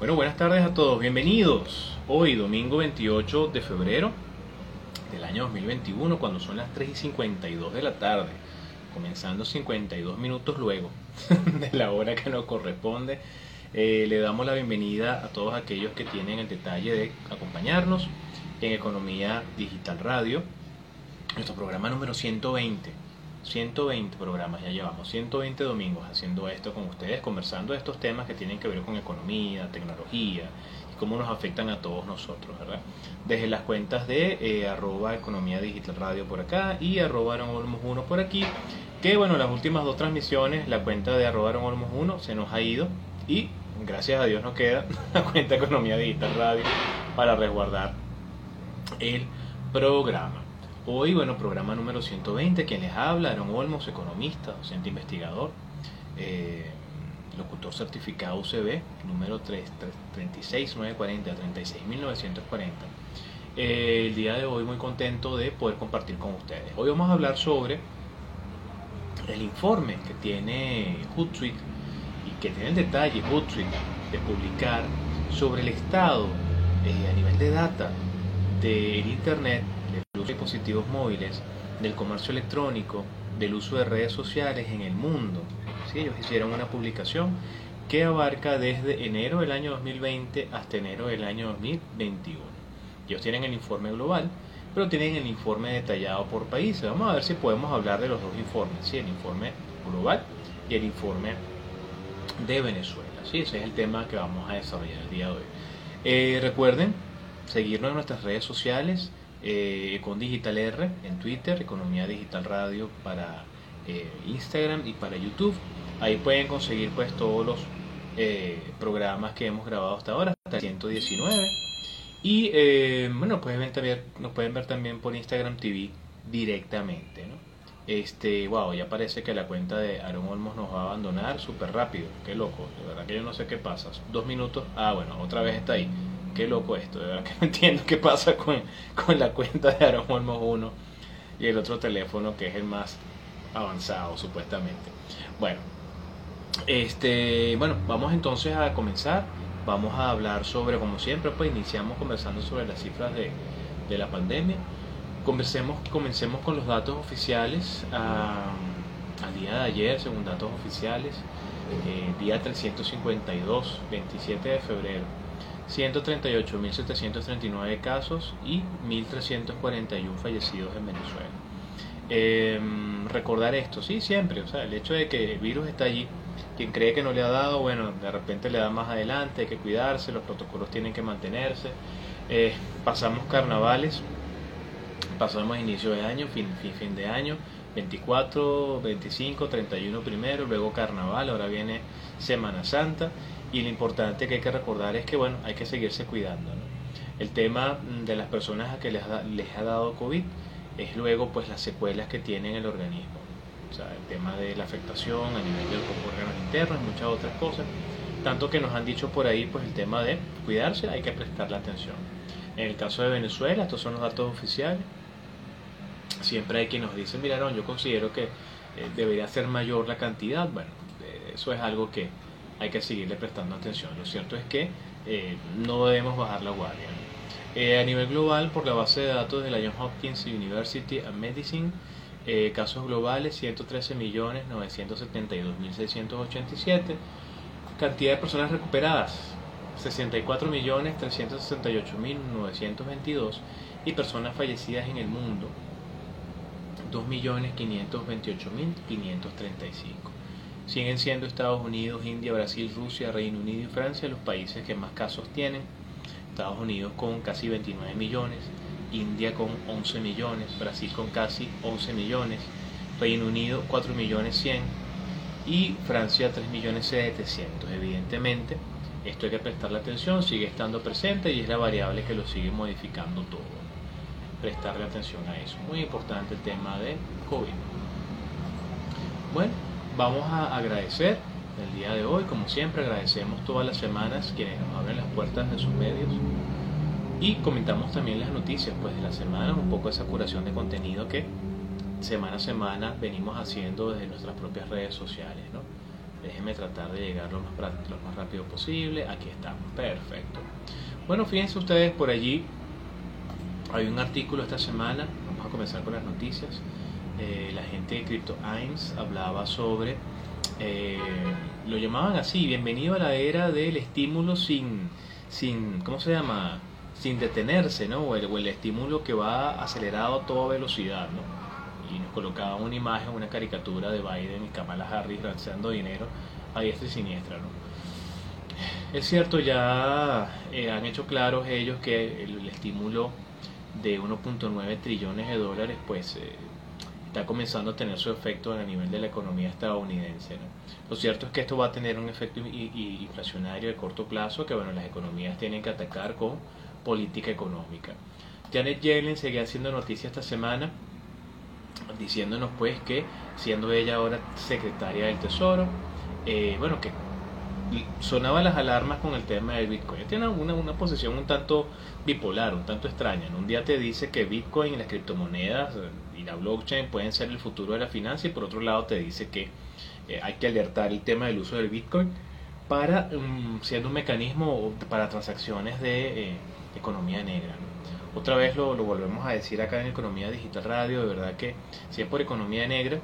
Bueno, buenas tardes a todos, bienvenidos. Hoy, domingo 28 de febrero del año 2021, cuando son las 3 y 52 de la tarde, comenzando 52 minutos luego de la hora que nos corresponde, eh, le damos la bienvenida a todos aquellos que tienen el detalle de acompañarnos en Economía Digital Radio, nuestro programa número 120 120 programas ya llevamos, 120 domingos haciendo esto con ustedes, conversando de estos temas que tienen que ver con economía, tecnología y cómo nos afectan a todos nosotros, ¿verdad? Desde las cuentas de eh, arroba economía digital radio por acá y arroba olmos 1 por aquí, que bueno, las últimas dos transmisiones, la cuenta de arroba olmos 1 se nos ha ido y gracias a Dios nos queda la cuenta economía digital radio para resguardar el programa. Hoy, bueno, programa número 120, quien les habla, Aaron Olmos, economista, docente investigador, eh, locutor certificado UCB, número 3, 36940, 36940. Eh, el día de hoy muy contento de poder compartir con ustedes. Hoy vamos a hablar sobre el informe que tiene Hootsuite y que tiene el detalle Hootsuite de publicar sobre el estado eh, a nivel de data del Internet de dispositivos móviles, del comercio electrónico, del uso de redes sociales en el mundo. ¿Sí? Ellos hicieron una publicación que abarca desde enero del año 2020 hasta enero del año 2021. Ellos tienen el informe global, pero tienen el informe detallado por países. Vamos a ver si podemos hablar de los dos informes, ¿sí? el informe global y el informe de Venezuela. ¿sí? Ese es el tema que vamos a desarrollar el día de hoy. Eh, recuerden seguirnos en nuestras redes sociales, eh, con Digital R en Twitter, Economía Digital Radio para eh, Instagram y para YouTube. Ahí pueden conseguir pues todos los eh, programas que hemos grabado hasta ahora, hasta el 119. Y bueno, pueden ver también, nos pueden ver también por Instagram TV directamente. Este, wow, ya parece que la cuenta de Aaron Olmos nos va a abandonar súper rápido. Qué loco, de verdad que yo no sé qué pasa. Dos minutos, ah, bueno, otra vez está ahí qué loco esto, de verdad que no entiendo qué pasa con, la cuenta de Aaron Olmos 1 y el otro teléfono que es el más avanzado supuestamente. Bueno, este, bueno, vamos entonces a comenzar. Vamos a hablar sobre, como siempre, pues iniciamos conversando sobre las cifras de, la pandemia. Comencemos, comencemos con los datos oficiales. Ah, al día de ayer, según datos oficiales, eh, día 352, 27 de febrero, 138.739 casos y 1.341 fallecidos en Venezuela. Em, recordar esto, sí, siempre, o sea, el hecho de que el virus está allí, quien cree que no le ha dado, bueno, de repente le da más adelante, hay que cuidarse, los protocolos tienen que mantenerse. Eh, pasamos carnavales, pasamos inicio de año, fin, fin, fin de año, 24, 25, 31 primero, luego carnaval, ahora viene Semana Santa y lo importante que hay que recordar es que, bueno, hay que seguirse cuidando. El tema mm, de las personas a que les, les ha dado COVID es luego pues las secuelas que tiene en el organismo. O sea, el tema de la afectación a nivel de los órganos internos y muchas otras cosas. Tanto que nos han dicho por ahí pues el tema de cuidarse, hay que prestarle atención. En el caso de Venezuela, estos son los datos oficiales. Siempre hay quien nos dice, mira, no, yo considero que eh, debería ser mayor la cantidad. Bueno, eh, eso es algo que, hay que seguirle prestando atención. Lo cierto es que eh, no debemos bajar la guardia. Eh, a nivel global, por la base de datos de la Johns Hopkins University of Medicine, eh, casos globales 113.972.687, cantidad de personas recuperadas 64.368.922 y personas fallecidas en el mundo 2.528.535. Siguen siendo Estados Unidos, India, Brasil, Rusia, Reino Unido y Francia los países que más casos tienen. Estados Unidos con casi 29 millones, India con 11 millones, Brasil con casi 11 millones, Reino Unido 4 millones 100 y Francia 3 millones 700. Evidentemente, esto hay que prestarle atención, sigue estando presente y es la variable que lo sigue modificando todo. Prestarle atención a eso. Muy importante el tema de COVID. Bueno, vamos a agradecer el día de hoy, como siempre agradecemos todas las semanas quienes nos abren las puertas de sus medios y comentamos también las noticias pues de la semana, un poco esa curación de contenido que semana a semana venimos haciendo desde nuestras propias redes sociales, ¿no? Déjenme tratar de llegar lo más, lo más rápido posible. Aquí estamos. Perfecto. Bueno, fíjense ustedes por allí. Hay un artículo esta semana. Vamos a comenzar con las noticias. Eh, la gente de Crypto Aims hablaba sobre. Eh, lo llamaban así: bienvenido a la era del estímulo sin. sin ¿Cómo se llama? Sin detenerse, ¿no? O el, o el estímulo que va acelerado a toda velocidad, ¿no? y nos colocaba una imagen, una caricatura de Biden y Kamala Harris lanzando dinero a diestra y siniestra. ¿no? Es cierto, ya eh, han hecho claros ellos que el, estímulo de 1.9 trillones de dólares pues eh, está comenzando a tener su efecto a nivel de la economía estadounidense. ¿no? Lo cierto es que esto va a tener un efecto inflacionario de corto plazo que bueno, las economías tienen que atacar con política económica. Janet Yellen seguía haciendo noticia esta semana diciéndonos pues que siendo ella ahora secretaria del Tesoro, eh, bueno, que sonaban las alarmas con el tema del Bitcoin. Tiene una, una posición un tanto bipolar, un tanto extraña. Un día te dice que Bitcoin y las criptomonedas y la blockchain pueden ser el futuro de la finanza y por otro lado te dice que eh, hay que alertar el tema del uso del Bitcoin para um, siendo un mecanismo para transacciones de economía negra. Otra vez lo, lo, volvemos a decir acá en Economía Digital Radio, de verdad que si es por economía negra,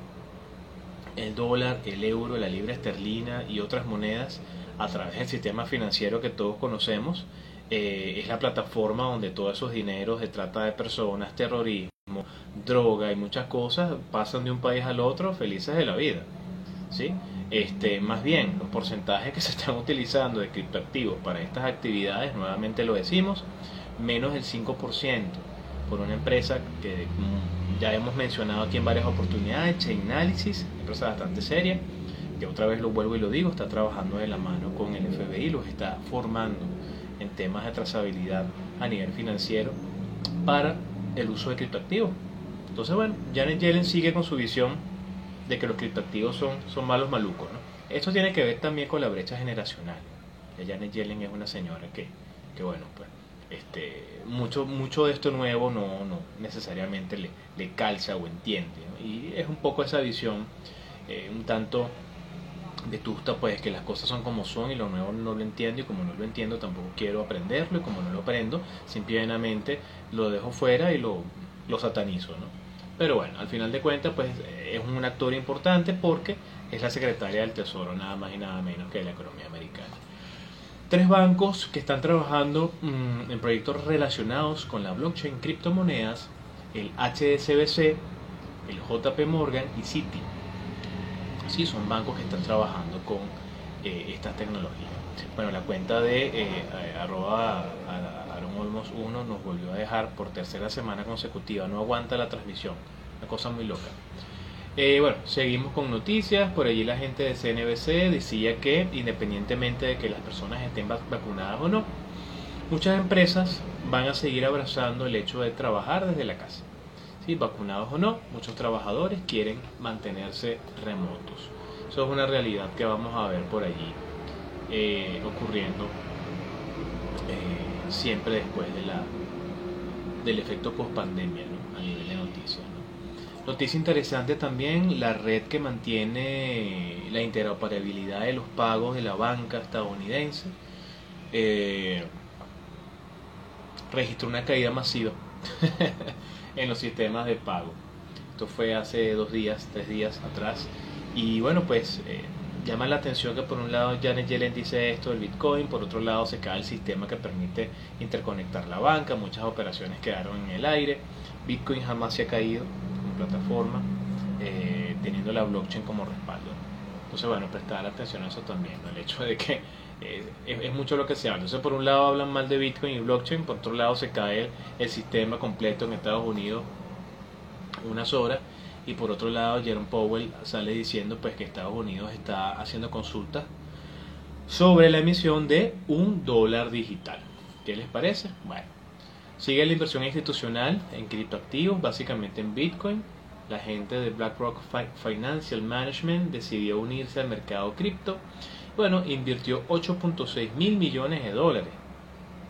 el dólar, el euro, la libra esterlina y otras monedas a través del sistema financiero que todos conocemos, eh, es la plataforma donde todos esos dineros de trata de personas, terrorismo, droga y muchas cosas pasan de un país al otro felices de la vida. ¿sí? Este, más bien, los porcentajes que se están utilizando de criptoactivos para estas actividades, nuevamente lo decimos, menos del 5% por una empresa que ya hemos mencionado aquí en varias oportunidades, Chainalysis, empresa bastante seria, que otra vez lo vuelvo y lo digo, está trabajando de la mano con el FBI, los está formando en temas de trazabilidad a nivel financiero para el uso de criptoactivos. Entonces, bueno, Janet Yellen sigue con su visión de que los criptoactivos son, son malos malucos. ¿no? Esto tiene que ver también con la brecha generacional. Janet Yellen es una señora que, que bueno, pues este, mucho, mucho de esto nuevo no, no necesariamente le, le calza o entiende. Y es un poco esa visión eh, un tanto vetusta, pues que las cosas son como son y lo nuevo no lo entiendo y como no lo entiendo tampoco quiero aprenderlo y como no lo aprendo, simplemente lo dejo fuera y lo, lo satanizo. ¿no? Pero bueno, al final de cuentas, pues es un actor importante porque es la secretaria del Tesoro, nada más y nada menos que de la economía americana tres bancos que están trabajando mm, en proyectos relacionados con la blockchain criptomonedas, el HSBC, el JP Morgan y Citi. Sí, son bancos que están trabajando con eh, estas tecnologías. Bueno, la cuenta de eh, arroba Olmos 1 nos volvió a dejar por tercera semana consecutiva. No aguanta la transmisión. Una cosa muy loca. Eh, bueno, seguimos con noticias. Por allí la gente de CNBC decía que independientemente de que las personas estén vacunadas o no, muchas empresas van a seguir abrazando el hecho de trabajar desde la casa. ¿Sí? Vacunados o no, muchos trabajadores quieren mantenerse remotos. Eso es una realidad que vamos a ver por allí eh, ocurriendo eh, siempre después de la, del efecto post pandemia a nivel de noticias. Noticia interesante también, la red que mantiene la interoperabilidad de los pagos de la banca estadounidense eh, registró una caída masiva en los sistemas de pago. Esto fue hace dos días, tres días atrás. Y bueno, pues eh, llama la atención que por un lado Janet Yellen dice esto del Bitcoin, por otro lado se cae el sistema que permite interconectar la banca, muchas operaciones quedaron en el aire, Bitcoin jamás se ha caído, plataforma, eh, teniendo la blockchain como respaldo. Entonces, bueno, prestar atención a eso también, el hecho de que eh, es, mucho lo que se habla. Entonces, por un lado hablan mal de Bitcoin y blockchain, por otro lado se cae el, sistema completo en Estados Unidos unas horas y por otro lado Jerome Powell sale diciendo pues que Estados Unidos está haciendo consultas sobre la emisión de un dólar digital. ¿Qué les parece? Bueno, Sigue la inversión institucional en criptoactivos, básicamente en Bitcoin. La gente de BlackRock Financial Management decidió unirse al mercado cripto. Bueno, invirtió 8.6 mil millones de dólares.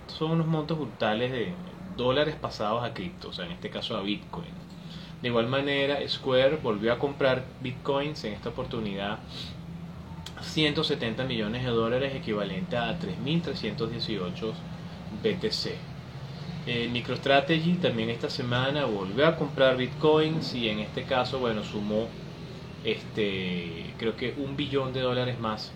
Son unos montos brutales de dólares pasados a cripto, o sea, en este caso a Bitcoin. De igual manera, Square volvió a comprar Bitcoins en esta oportunidad 170 millones de dólares, equivalente a 3.318 BTC. Eh, MicroStrategy también esta semana volvió a comprar bitcoins y en este caso, bueno, sumó este, creo que un billón de dólares más,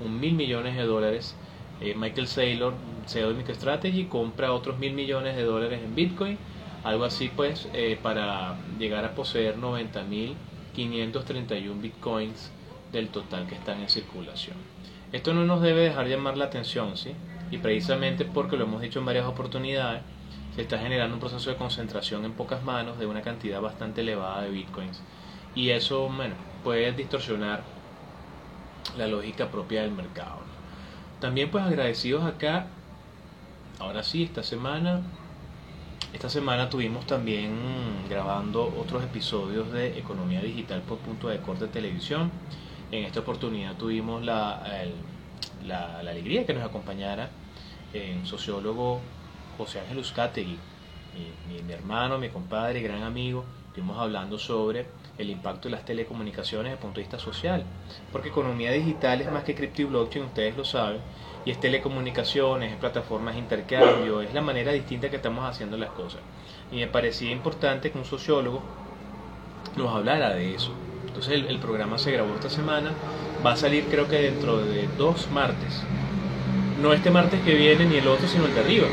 un mil millones de dólares. Eh, Michael Saylor, CEO de MicroStrategy, compra otros mil millones de dólares en bitcoin, algo así pues, eh, para llegar a poseer 90.531 bitcoins del total que están en circulación. Esto no nos debe dejar llamar la atención, ¿sí? Y precisamente porque lo hemos dicho en varias oportunidades, se está generando un proceso de concentración en pocas manos de una cantidad bastante elevada de bitcoins. Y eso, bueno, puede distorsionar la lógica propia del mercado. También pues agradecidos acá, ahora sí, esta semana, esta semana tuvimos también grabando otros episodios de Economía Digital por punto de corte televisión. En esta oportunidad tuvimos la, la, alegría que nos acompañara el sociólogo José Ángel Uzcategui, mi, mi, hermano, mi compadre, gran amigo. Estuvimos hablando sobre el impacto de las telecomunicaciones desde el punto de vista social. Porque economía digital es más que cripto y blockchain, ustedes lo saben. Y es telecomunicaciones, es plataformas de intercambio, es la manera distinta que estamos haciendo las cosas. Y me parecía importante que un sociólogo nos hablara de eso. Entonces el, programa se grabó esta semana, va a salir creo que dentro de dos martes. No este martes que viene ni el otro, sino el de arriba.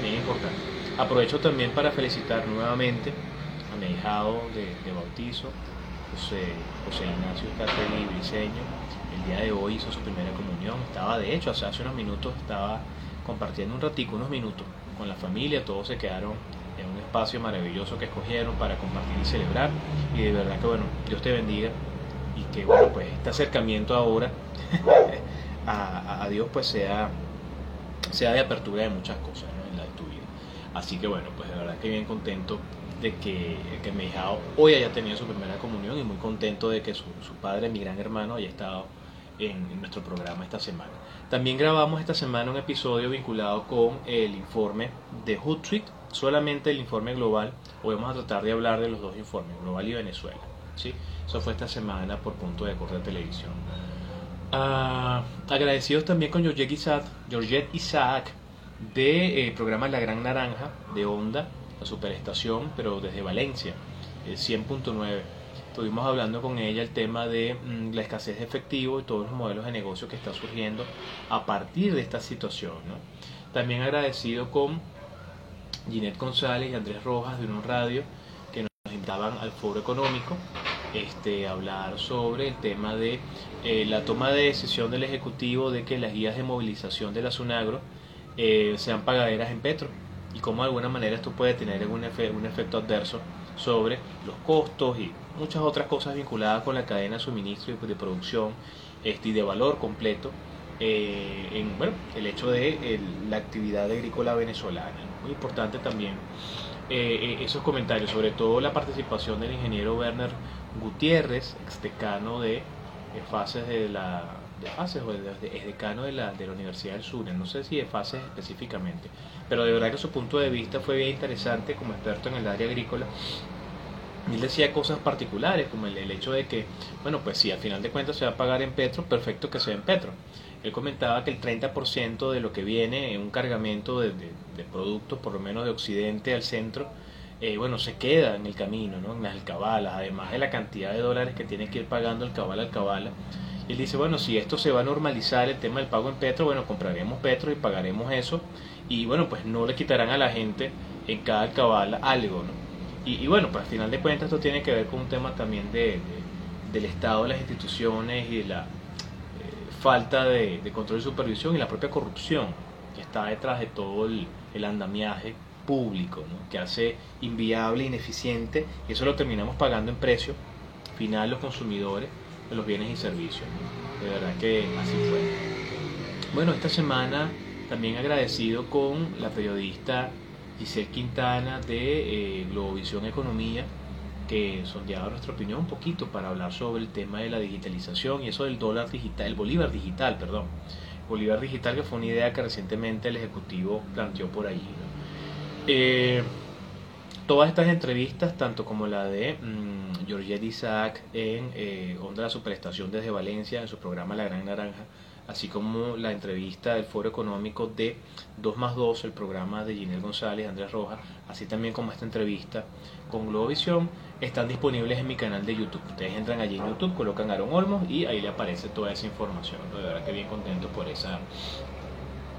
bien importante. Aprovecho también para felicitar nuevamente a hijado de, bautizo, José, José Ignacio Castelli Briseño. El día de hoy hizo su primera comunión. Estaba, de hecho, hace, hace unos minutos, estaba compartiendo un ratico, unos minutos con la familia. Todos se quedaron en un espacio maravilloso que escogieron para compartir y celebrar. Y de verdad que bueno, Dios te bendiga y que bueno, pues este acercamiento ahora a, Dios pues sea, sea de apertura de muchas cosas en la de tu vida. Así que bueno, pues de verdad que bien contento de que, que mi hija hoy haya tenido su primera comunión y muy contento de que su, su padre, mi gran hermano, haya estado en, nuestro programa esta semana. También grabamos esta semana un episodio vinculado con el informe de Hootsuite, solamente el informe global. Hoy vamos a tratar de hablar de los dos informes, global y Venezuela. ¿sí? Eso fue esta semana por punto de corte de televisión. Ah, agradecidos también con Georgette Isaac, Georgette Isaac de eh, programa La Gran Naranja de Onda, la superestación, pero desde Valencia, 100.9 estuvimos hablando con ella el tema de mm, la escasez de efectivo y todos los modelos de negocio que están surgiendo a partir de esta situación. También agradecido con Ginette González y Andrés Rojas de un radio que nos invitaban al foro económico este, hablar sobre el tema de eh, la toma de decisión del Ejecutivo de que las guías de movilización de la SUNAGRO eh, sean pagaderas en Petro y cómo de alguna manera esto puede tener un, un efecto adverso sobre los costos y muchas otras cosas vinculadas con la cadena de suministro y de producción este, y de valor completo eh, en bueno, el hecho de la actividad agrícola venezolana. Muy importante también eh, eh, esos comentarios, sobre todo la participación del ingeniero Werner Gutiérrez, ex decano de, fases de la de fases o es decano de la, de la Universidad del Sur, no sé si de fases específicamente, pero de verdad que su punto de vista fue bien interesante como experto en el área agrícola él decía cosas particulares, como el, hecho de que, bueno, pues si al final de cuentas se va a pagar en Petro, perfecto que sea en Petro. Él comentaba que el 30% de lo que viene en un cargamento de, productos, por lo menos de Occidente al centro, eh, bueno, se queda en el camino, ¿no? en las alcabalas, además de la cantidad de dólares que tiene que ir pagando alcabala alcabala. Y él dice, bueno, si esto se va a normalizar el tema del pago en Petro, bueno, compraremos Petro y pagaremos eso. Y bueno, pues no le quitarán a la gente en cada alcabala algo, ¿no? Y, bueno, pues al final de cuentas esto tiene que ver con un tema también de, del Estado, de las instituciones y de la eh, falta de, control y supervisión y la propia corrupción que está detrás de todo el, andamiaje público, que hace inviable, ineficiente, y eso lo terminamos pagando en precio final los consumidores de los bienes y servicios. De verdad que así fue. Bueno, esta semana también agradecido con la periodista Giselle Quintana de eh, Globovisión Economía, que sondeaba nuestra opinión un poquito para hablar sobre el tema de la digitalización y eso del dólar digital, el bolívar digital, perdón. Bolívar digital que fue una idea que recientemente el Ejecutivo planteó por allí. Eh, todas estas entrevistas, tanto como la de mm, Georgette Isaac en eh, Onda la Superestación desde Valencia en su programa La Gran Naranja, así como la entrevista del Foro Económico de 2 más 2, el programa de Ginel González, Andrés Rojas, así también como esta entrevista con Globovisión, están disponibles en mi canal de YouTube. Ustedes entran allí en YouTube, colocan Aaron Olmos y ahí le aparece toda esa información. De verdad que bien contento por esa,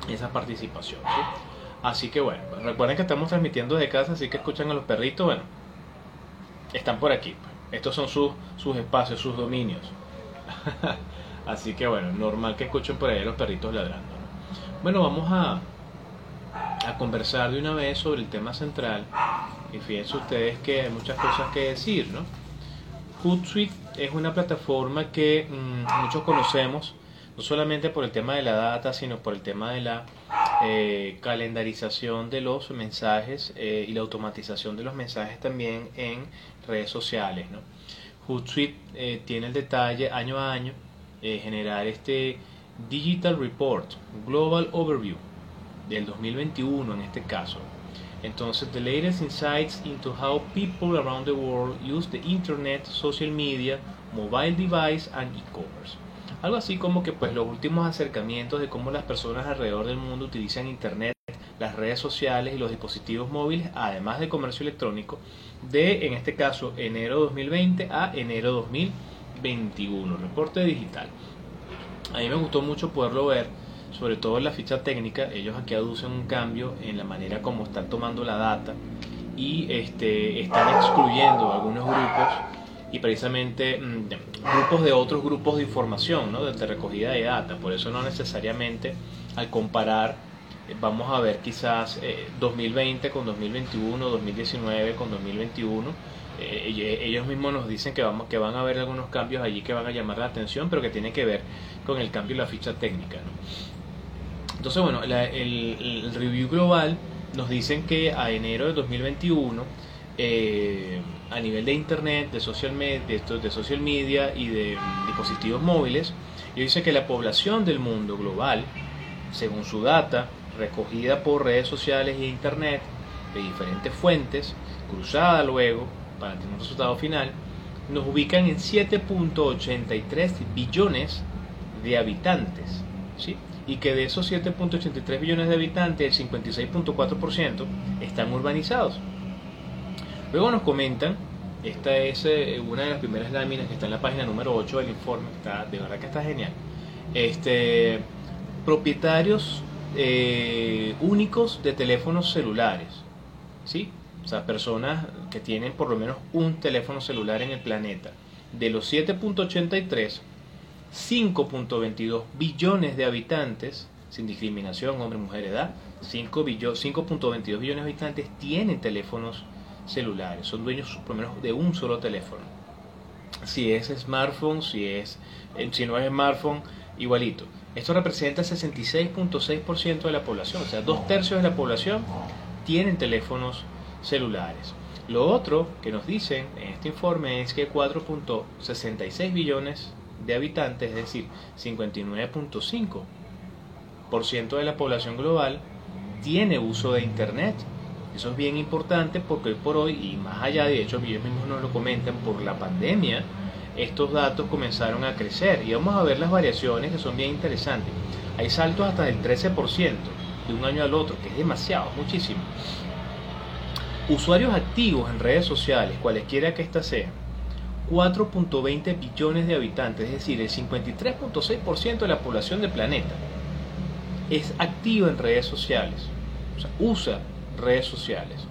esa participación. Así que bueno, recuerden que estamos transmitiendo desde casa, así que escuchan a los perritos, bueno, están por aquí. Estos son sus, sus espacios, sus dominios. así que bueno, normal que escuchen por ahí los perritos ladrando. Bueno, vamos a, a conversar de una vez sobre el tema central. Y fíjense ustedes que hay muchas cosas que decir, ¿no? Hootsuite es una plataforma que mm, muchos conocemos, no solamente por el tema de la data, sino por el tema de la eh, calendarización de los mensajes eh, y la automatización de los mensajes también en redes sociales. ¿no? Hootsuite eh, tiene el detalle año a año generar este Digital Report, Global Overview del 2021 en este caso. Entonces, the latest insights into how people around the world use the internet, social media, mobile device and e-commerce. Algo así como que pues los últimos acercamientos de cómo las personas alrededor del mundo utilizan internet, las redes sociales y los dispositivos móviles, además de comercio electrónico, de en este caso enero 2020 a enero 2021, reporte digital. A mí me gustó mucho poderlo ver, sobre todo en la ficha técnica, ellos aquí aducen un cambio en la manera como están tomando la data y este, están excluyendo algunos grupos y precisamente mm, grupos de otros grupos de información, ¿no? de, recogida de data. Por eso no necesariamente al comparar eh, vamos a ver quizás 2020 eh, con 2021, 2019 con 2021. Eh, ellos mismos nos dicen que, vamos, que van a haber algunos cambios allí que van a llamar la atención, pero que tiene que ver con el cambio de la ficha técnica. Entonces, bueno, el, el, review global nos dicen que a enero de 2021 eh, a nivel de internet, de social, media, de, social media y de dispositivos móviles, y dice que la población del mundo global, según su data, recogida por redes sociales e internet de diferentes fuentes, cruzada luego para tener un resultado final, nos ubican en 7.83 billones de habitantes. ¿sí? Y que de esos 7.83 billones de habitantes, el 56.4% están urbanizados. Luego nos comentan, esta es eh, una de las primeras láminas que está en la página número 8 del informe, está, de verdad que está genial. Este, propietarios eh, únicos de teléfonos celulares, ¿sí? O sea, personas que tienen por lo menos un teléfono celular en el planeta. De los 7.83, 5.22 billones de habitantes, sin discriminación, hombre, mujer, edad, 5.22 billones de habitantes tienen teléfonos celulares, son dueños por lo menos de un solo teléfono. Si es smartphone, si, es, eh, si no es smartphone, igualito. Esto representa 66.6% de la población, o sea, dos tercios de la población tienen teléfonos celulares. Lo otro que nos dicen en este informe es que 4.66 billones de habitantes, es decir, 59.5% de la población global, tiene uso de Internet eso es bien importante porque hoy por hoy, y más allá, de hecho, ellos mismos nos lo comentan, por la pandemia, estos datos comenzaron a crecer y vamos a ver las variaciones que son bien interesantes. Hay saltos hasta del 13% de un año al otro, que es demasiado, muchísimo. Usuarios activos en redes sociales, cualesquiera que éstas sean, 4.20 billones de habitantes, es decir, el 53.6% de la población del planeta es activa en redes sociales, o sea, usa redes sociales.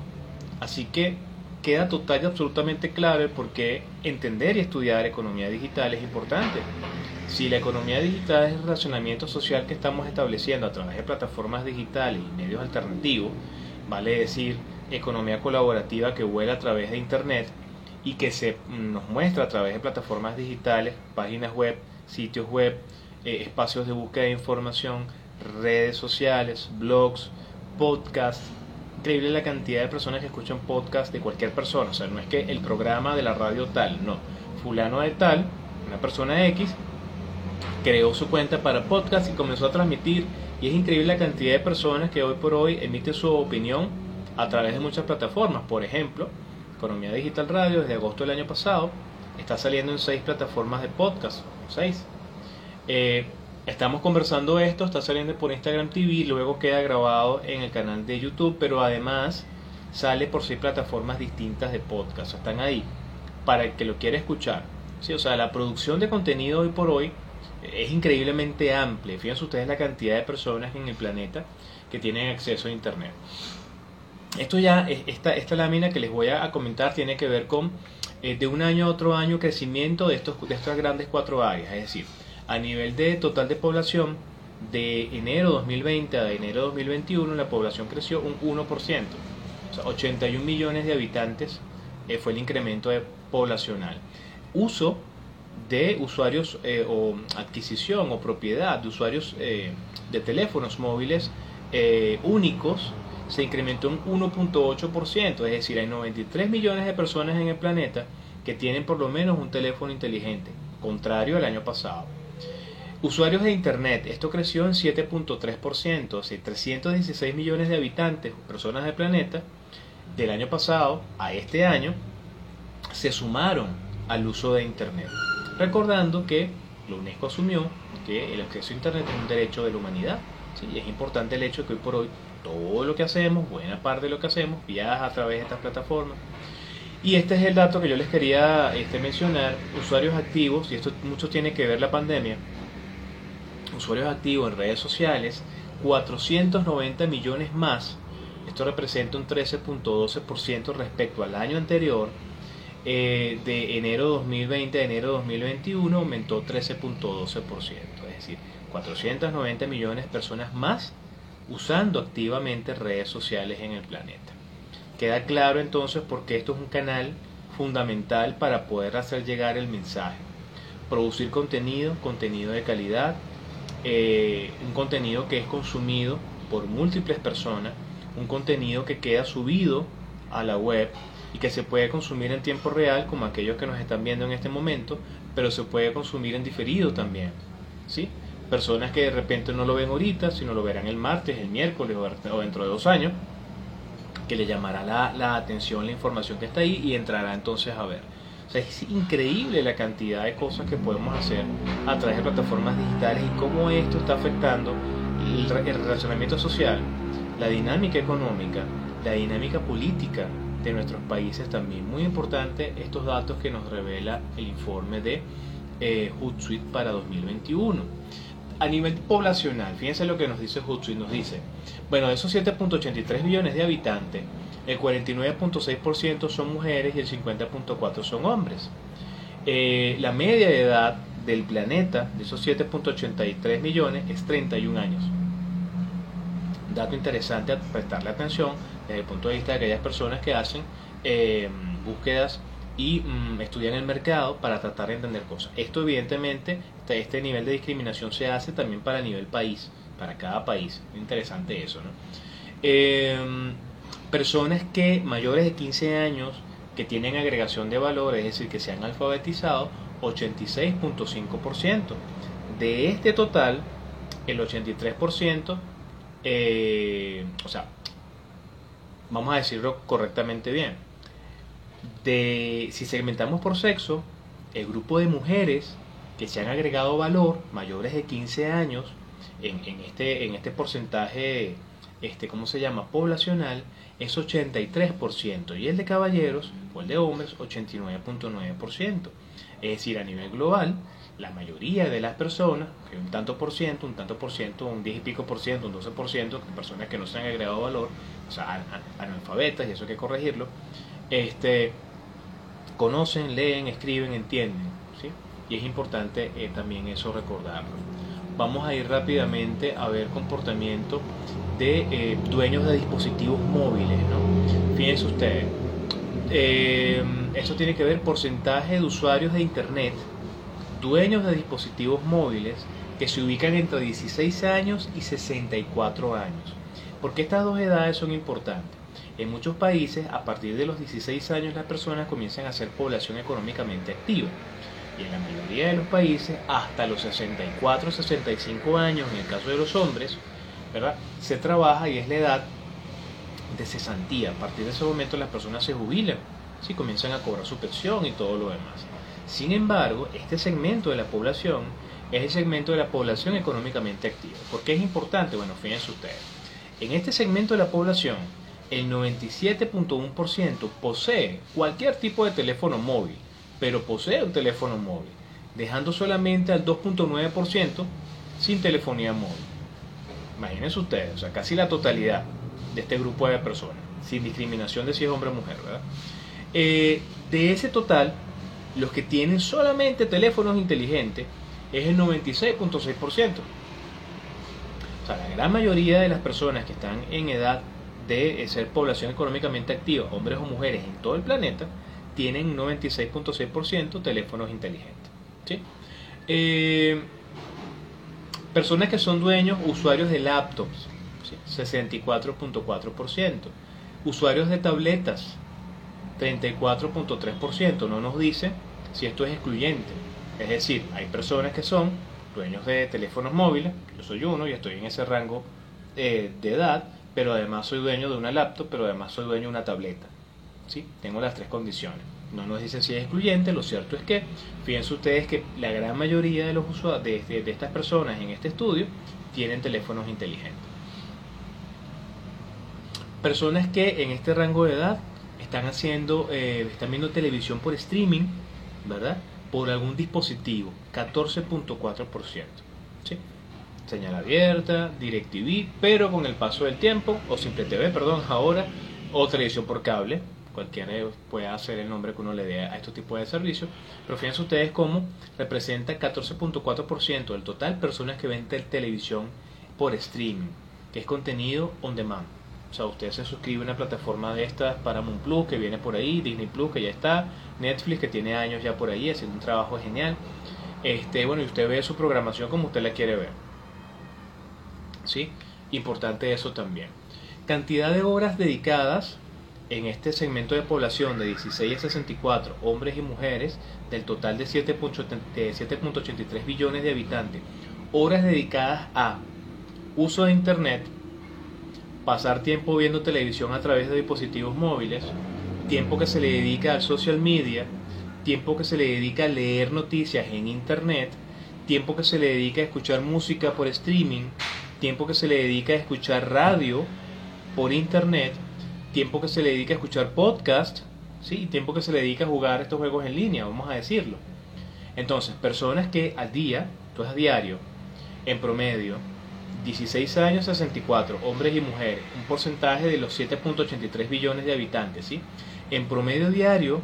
Así que queda total y absolutamente claro por qué entender y estudiar economía digital es importante. Si la economía digital es el relacionamiento social que estamos estableciendo a través de plataformas digitales y medios alternativos, vale decir, economía colaborativa que vuela a través de Internet y que se nos muestra a través de plataformas digitales, páginas web, sitios web, eh, espacios de búsqueda de información, redes sociales, blogs, podcasts, increíble la cantidad de personas que escuchan podcast de cualquier persona. O sea, no es que el programa de la radio tal, no. Fulano de tal, una persona X, creó su cuenta para podcast y comenzó a transmitir. Y es increíble la cantidad de personas que hoy por hoy emiten su opinión a través de muchas plataformas. Por ejemplo, Economía Digital Radio desde agosto del año pasado Está saliendo en seis plataformas de podcast. Seis. Eh, estamos conversando esto, está saliendo por Instagram TV, luego queda grabado en el canal de YouTube, pero además sale por seis plataformas distintas de podcast. Están ahí para el que lo quiera escuchar. Sí, o sea, la producción de contenido hoy por hoy es increíblemente amplia. Fíjense ustedes la cantidad de personas en el planeta que tienen acceso a Internet. Esto ya, esta, esta lámina que les voy a comentar tiene que ver con eh, de un año a otro año crecimiento de, estos, de estas grandes cuatro áreas. Es decir, a nivel de total de población, de enero 2020 a enero 2021 la población creció un 1%. O sea, 81 millones de habitantes eh, fue el incremento poblacional. Uso de usuarios eh, o adquisición o propiedad de usuarios eh, de teléfonos móviles únicos se incrementó un 1.8%, es decir, hay 93 millones de personas en el planeta que tienen por lo menos un teléfono inteligente, contrario al año pasado. Usuarios de Internet, esto creció en 7.3%, es decir, 316 millones de habitantes, personas del planeta, del año pasado a este año, se sumaron al uso de Internet. Recordando que la UNESCO asumió que el acceso a Internet es un derecho de la humanidad. ¿sí? Y es importante el hecho de que hoy por hoy todo lo que hacemos, buena parte de lo que hacemos, viaja a través de estas plataformas. Y este es el dato que yo les quería este, mencionar, usuarios activos, y esto mucho tiene que ver la pandemia, usuarios activos en redes sociales, 490 millones más. Esto representa un 13.12% respecto al año anterior. Eh, de enero 2020 a enero 2021 aumentó 13.12%. Es decir, 490 millones de personas más usando activamente redes sociales en el planeta. Queda claro entonces porque esto es un canal fundamental para poder hacer llegar el mensaje. Producir contenido, contenido de calidad, eh, un contenido que es consumido por múltiples personas, un contenido que queda subido a la web y que se puede consumir en tiempo real como aquellos que nos están viendo en este momento, pero se puede consumir en diferido también. ¿sí? Personas que de repente no lo ven ahorita, sino lo verán el martes, el miércoles o dentro de dos años, que le llamará la, la atención la información que está ahí y entrará entonces a ver es increíble la cantidad de cosas que podemos hacer a través de plataformas digitales y cómo esto está afectando el, relacionamiento social, la dinámica económica, la dinámica política de nuestros países también. Muy importante estos datos que nos revela el informe de eh, Hootsuite para 2021. A nivel poblacional, fíjense lo que nos dice Hootsuite, nos dice, bueno, de esos 7.83 millones de habitantes, el 49.6% son mujeres y el 50.4% son hombres. Eh, la media de edad del planeta, de esos 7.83 millones, es 31 años. Dato interesante a prestarle atención desde el punto de vista de aquellas personas que hacen eh, búsquedas y mm, estudian el mercado para tratar de entender cosas. Esto evidentemente, este, este nivel de discriminación se hace también para el nivel país, para cada país. Interesante eso, ¿no? Eh, personas que mayores de 15 años que tienen agregación de valor, es decir, que se han alfabetizado, 86.5%. De este total, el 83%, eh, o sea, vamos a decirlo correctamente bien, de, si segmentamos por sexo, el grupo de mujeres que se han agregado valor, mayores de 15 años, en, en este, en este porcentaje, este, ¿cómo se llama?, poblacional, es 83% y el de caballeros o el de hombres 89.9%. Es decir, a nivel global, la mayoría de las personas, que un tanto por ciento, un tanto por ciento, un 10 y pico por ciento, un 12 por ciento, personas que no se han agregado valor, o sea, analfabetas, y eso hay que corregirlo, este, conocen, leen, escriben, entienden. ¿sí? Y es importante eh, también eso recordarlo. Vamos a ir rápidamente a ver comportamiento de eh, dueños de dispositivos móviles. ¿no? Fíjense ustedes, eh, esto tiene que ver porcentaje de usuarios de Internet, dueños de dispositivos móviles que se ubican entre 16 años y 64 años. porque estas dos edades son importantes? En muchos países, a partir de los 16 años, las personas comienzan a ser población económicamente activa. Y en la mayoría de los países, hasta los 64 65 años, en el caso de los hombres, se trabaja y es la edad de cesantía. A partir de ese momento las personas se jubilan, ¿sí? comienzan a cobrar su pensión y todo lo demás. Sin embargo, este segmento de la población es el segmento de la población económicamente activa. ¿Por qué es importante? Bueno, fíjense ustedes. En este segmento de la población, el 97.1% posee cualquier tipo de teléfono móvil, pero posee un teléfono móvil, dejando solamente al 2.9% sin telefonía móvil. Imagínense ustedes, o sea, casi la totalidad de este grupo de personas, sin discriminación de si es hombre o mujer, ¿verdad? Eh, de ese total, los que tienen solamente teléfonos inteligentes es el 96.6%. O sea, la gran mayoría de las personas que están en edad de ser población económicamente activa, hombres o mujeres en todo el planeta, tienen 96.6% teléfonos inteligentes. ¿sí? Eh, personas que son dueños, usuarios de laptops, 64.4%. Usuarios de tabletas, 34.3%. No nos dice si esto es excluyente. Es decir, hay personas que son dueños de teléfonos móviles, yo soy uno y estoy en ese rango eh, de edad, pero además soy dueño de una laptop, pero además soy dueño de una tableta. ¿Sí? Tengo las tres condiciones. No nos dice si es excluyente, lo cierto es que, fíjense ustedes que la gran mayoría de, los usuarios, de, de estas personas en este estudio tienen teléfonos inteligentes. Personas que en este rango de edad están haciendo, eh, están viendo televisión por streaming, ¿verdad? Por algún dispositivo, 14.4%. ¿sí? Señal abierta, DirecTV, pero con el paso del tiempo, o Simple TV, perdón, ahora, o televisión por cable, cualquiera puede hacer el nombre que uno le dé a estos tipos de servicios, pero fíjense ustedes cómo representa 14.4% del total personas que ven televisión por streaming, que es contenido on demand. O sea, usted se suscribe a una plataforma de estas, Paramount Plus, que viene por ahí, Disney Plus, que ya está, Netflix, que tiene años ya por ahí, haciendo un trabajo genial. Este, bueno, y usted ve su programación como usted la quiere ver. ¿Sí? Importante eso también. Cantidad de horas dedicadas en este segmento de población de 16 a 64, hombres y mujeres, del total de 7.83 billones de habitantes, horas dedicadas a uso de Internet, pasar tiempo viendo televisión a través de dispositivos móviles, tiempo que se le dedica al social media, tiempo que se le dedica a leer noticias en internet, tiempo que se le dedica a escuchar música por streaming, tiempo que se le dedica a escuchar radio por internet, tiempo que se le dedica a escuchar podcast, ¿sí? tiempo que se le dedica a jugar estos juegos en línea, vamos a decirlo. Entonces, personas que al día, tú a diario, en promedio, 16 años 64, hombres y mujeres, un porcentaje de los 7.83 billones de habitantes. ¿sí? En promedio diario,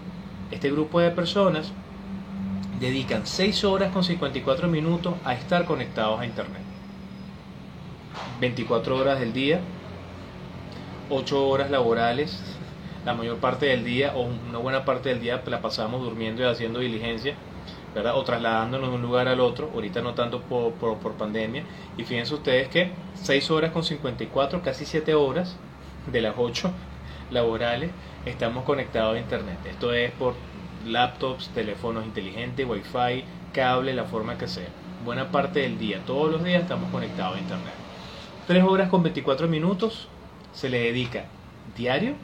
este grupo de personas dedican 6 horas con 54 minutos a estar conectados a Internet. 24 horas del día, 8 horas laborales, la mayor parte del día o una buena parte del día la pasamos durmiendo y haciendo diligencia o trasladándonos de un lugar al otro, ahorita no tanto por, por, pandemia, y fíjense ustedes que 6 horas con 54, casi 7 horas de las 8 laborales, estamos conectados a Internet. Esto es por laptops, teléfonos inteligentes, wifi, cable, la forma que sea. Buena parte del día, todos los días estamos conectados a Internet. 3 horas con 24 minutos se le dedica diario,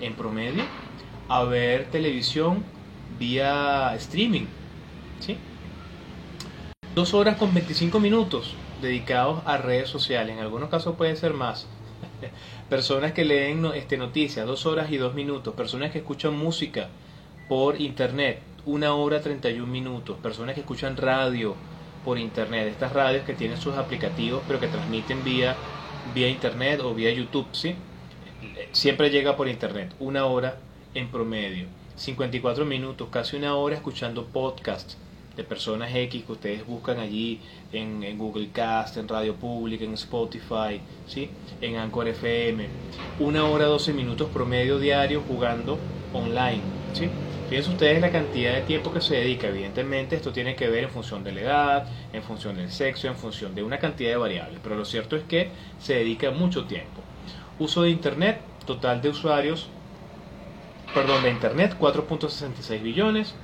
en promedio, a ver televisión vía streaming ¿sí? Dos horas con 25 minutos dedicados a redes sociales, en algunos casos puede ser más. Personas que leen este, noticias, dos horas y dos minutos. Personas que escuchan música por internet, una hora 31 minutos. Personas que escuchan radio por internet, estas radios que tienen sus aplicativos pero que transmiten vía, vía internet o vía YouTube, ¿sí? Siempre llega por internet, una hora en promedio. 54 minutos, casi una hora escuchando podcast de personas X que ustedes buscan allí en, en, Google Cast, en Radio Pública, en Spotify, ¿sí? en Anchor FM. Una hora 12 minutos promedio diario jugando online. ¿sí? Fíjense ustedes la cantidad de tiempo que se dedica. Evidentemente esto tiene que ver en función de la edad, en función del sexo, en función de una cantidad de variables. Pero lo cierto es que se dedica mucho tiempo. Uso de Internet, total de usuarios, perdón, de Internet 4.66 billones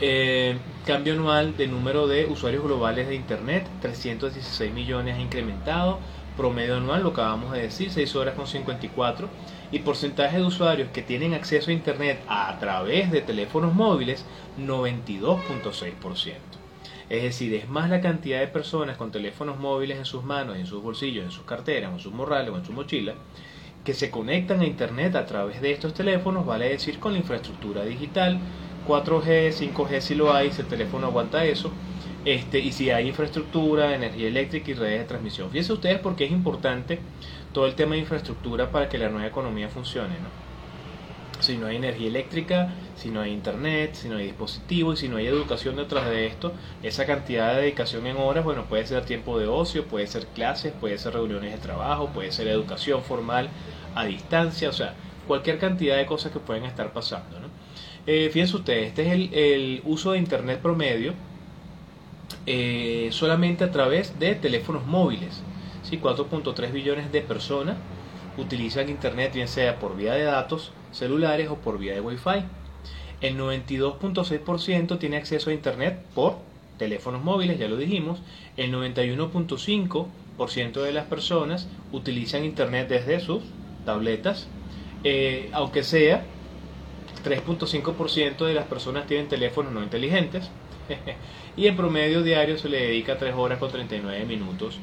eh, cambio anual de número de usuarios globales de Internet, 316 millones ha incrementado. Promedio anual, lo acabamos de decir, 6 horas con 54. Y porcentaje de usuarios que tienen acceso a Internet a través de teléfonos móviles, 92.6%. Es decir, es más la cantidad de personas con teléfonos móviles en sus manos, en sus bolsillos, en sus carteras, en sus morrales o en su mochila, que se conectan a Internet a través de estos teléfonos, vale decir con la infraestructura digital, 4G, 5G si lo hay, si el teléfono aguanta eso, este, y si hay infraestructura, energía eléctrica y redes de transmisión. Fíjense ustedes porque es importante todo el tema de infraestructura para que la nueva economía funcione. ¿no? Si no hay energía eléctrica, si no hay internet, si no hay dispositivos y si no hay educación detrás de esto, esa cantidad de dedicación en horas, bueno, puede ser tiempo de ocio, puede ser clases, puede ser reuniones de trabajo, puede ser educación formal a distancia, o sea, cualquier cantidad de cosas que pueden estar pasando. ¿no? Eh, fíjense ustedes, este es el, uso de internet promedio eh, solamente a través de teléfonos móviles. ¿Sí? 4.3 billones de personas utilizan Internet, bien sea por vía de datos celulares o por vía de Wi-Fi. El 92.6% tiene acceso a Internet por teléfonos móviles, ya lo dijimos. El 91.5% de las personas utilizan Internet desde sus tabletas, eh, aunque sea 3.5% de las personas tienen teléfonos no inteligentes. y en promedio diario se le dedica 3 horas con 39 minutos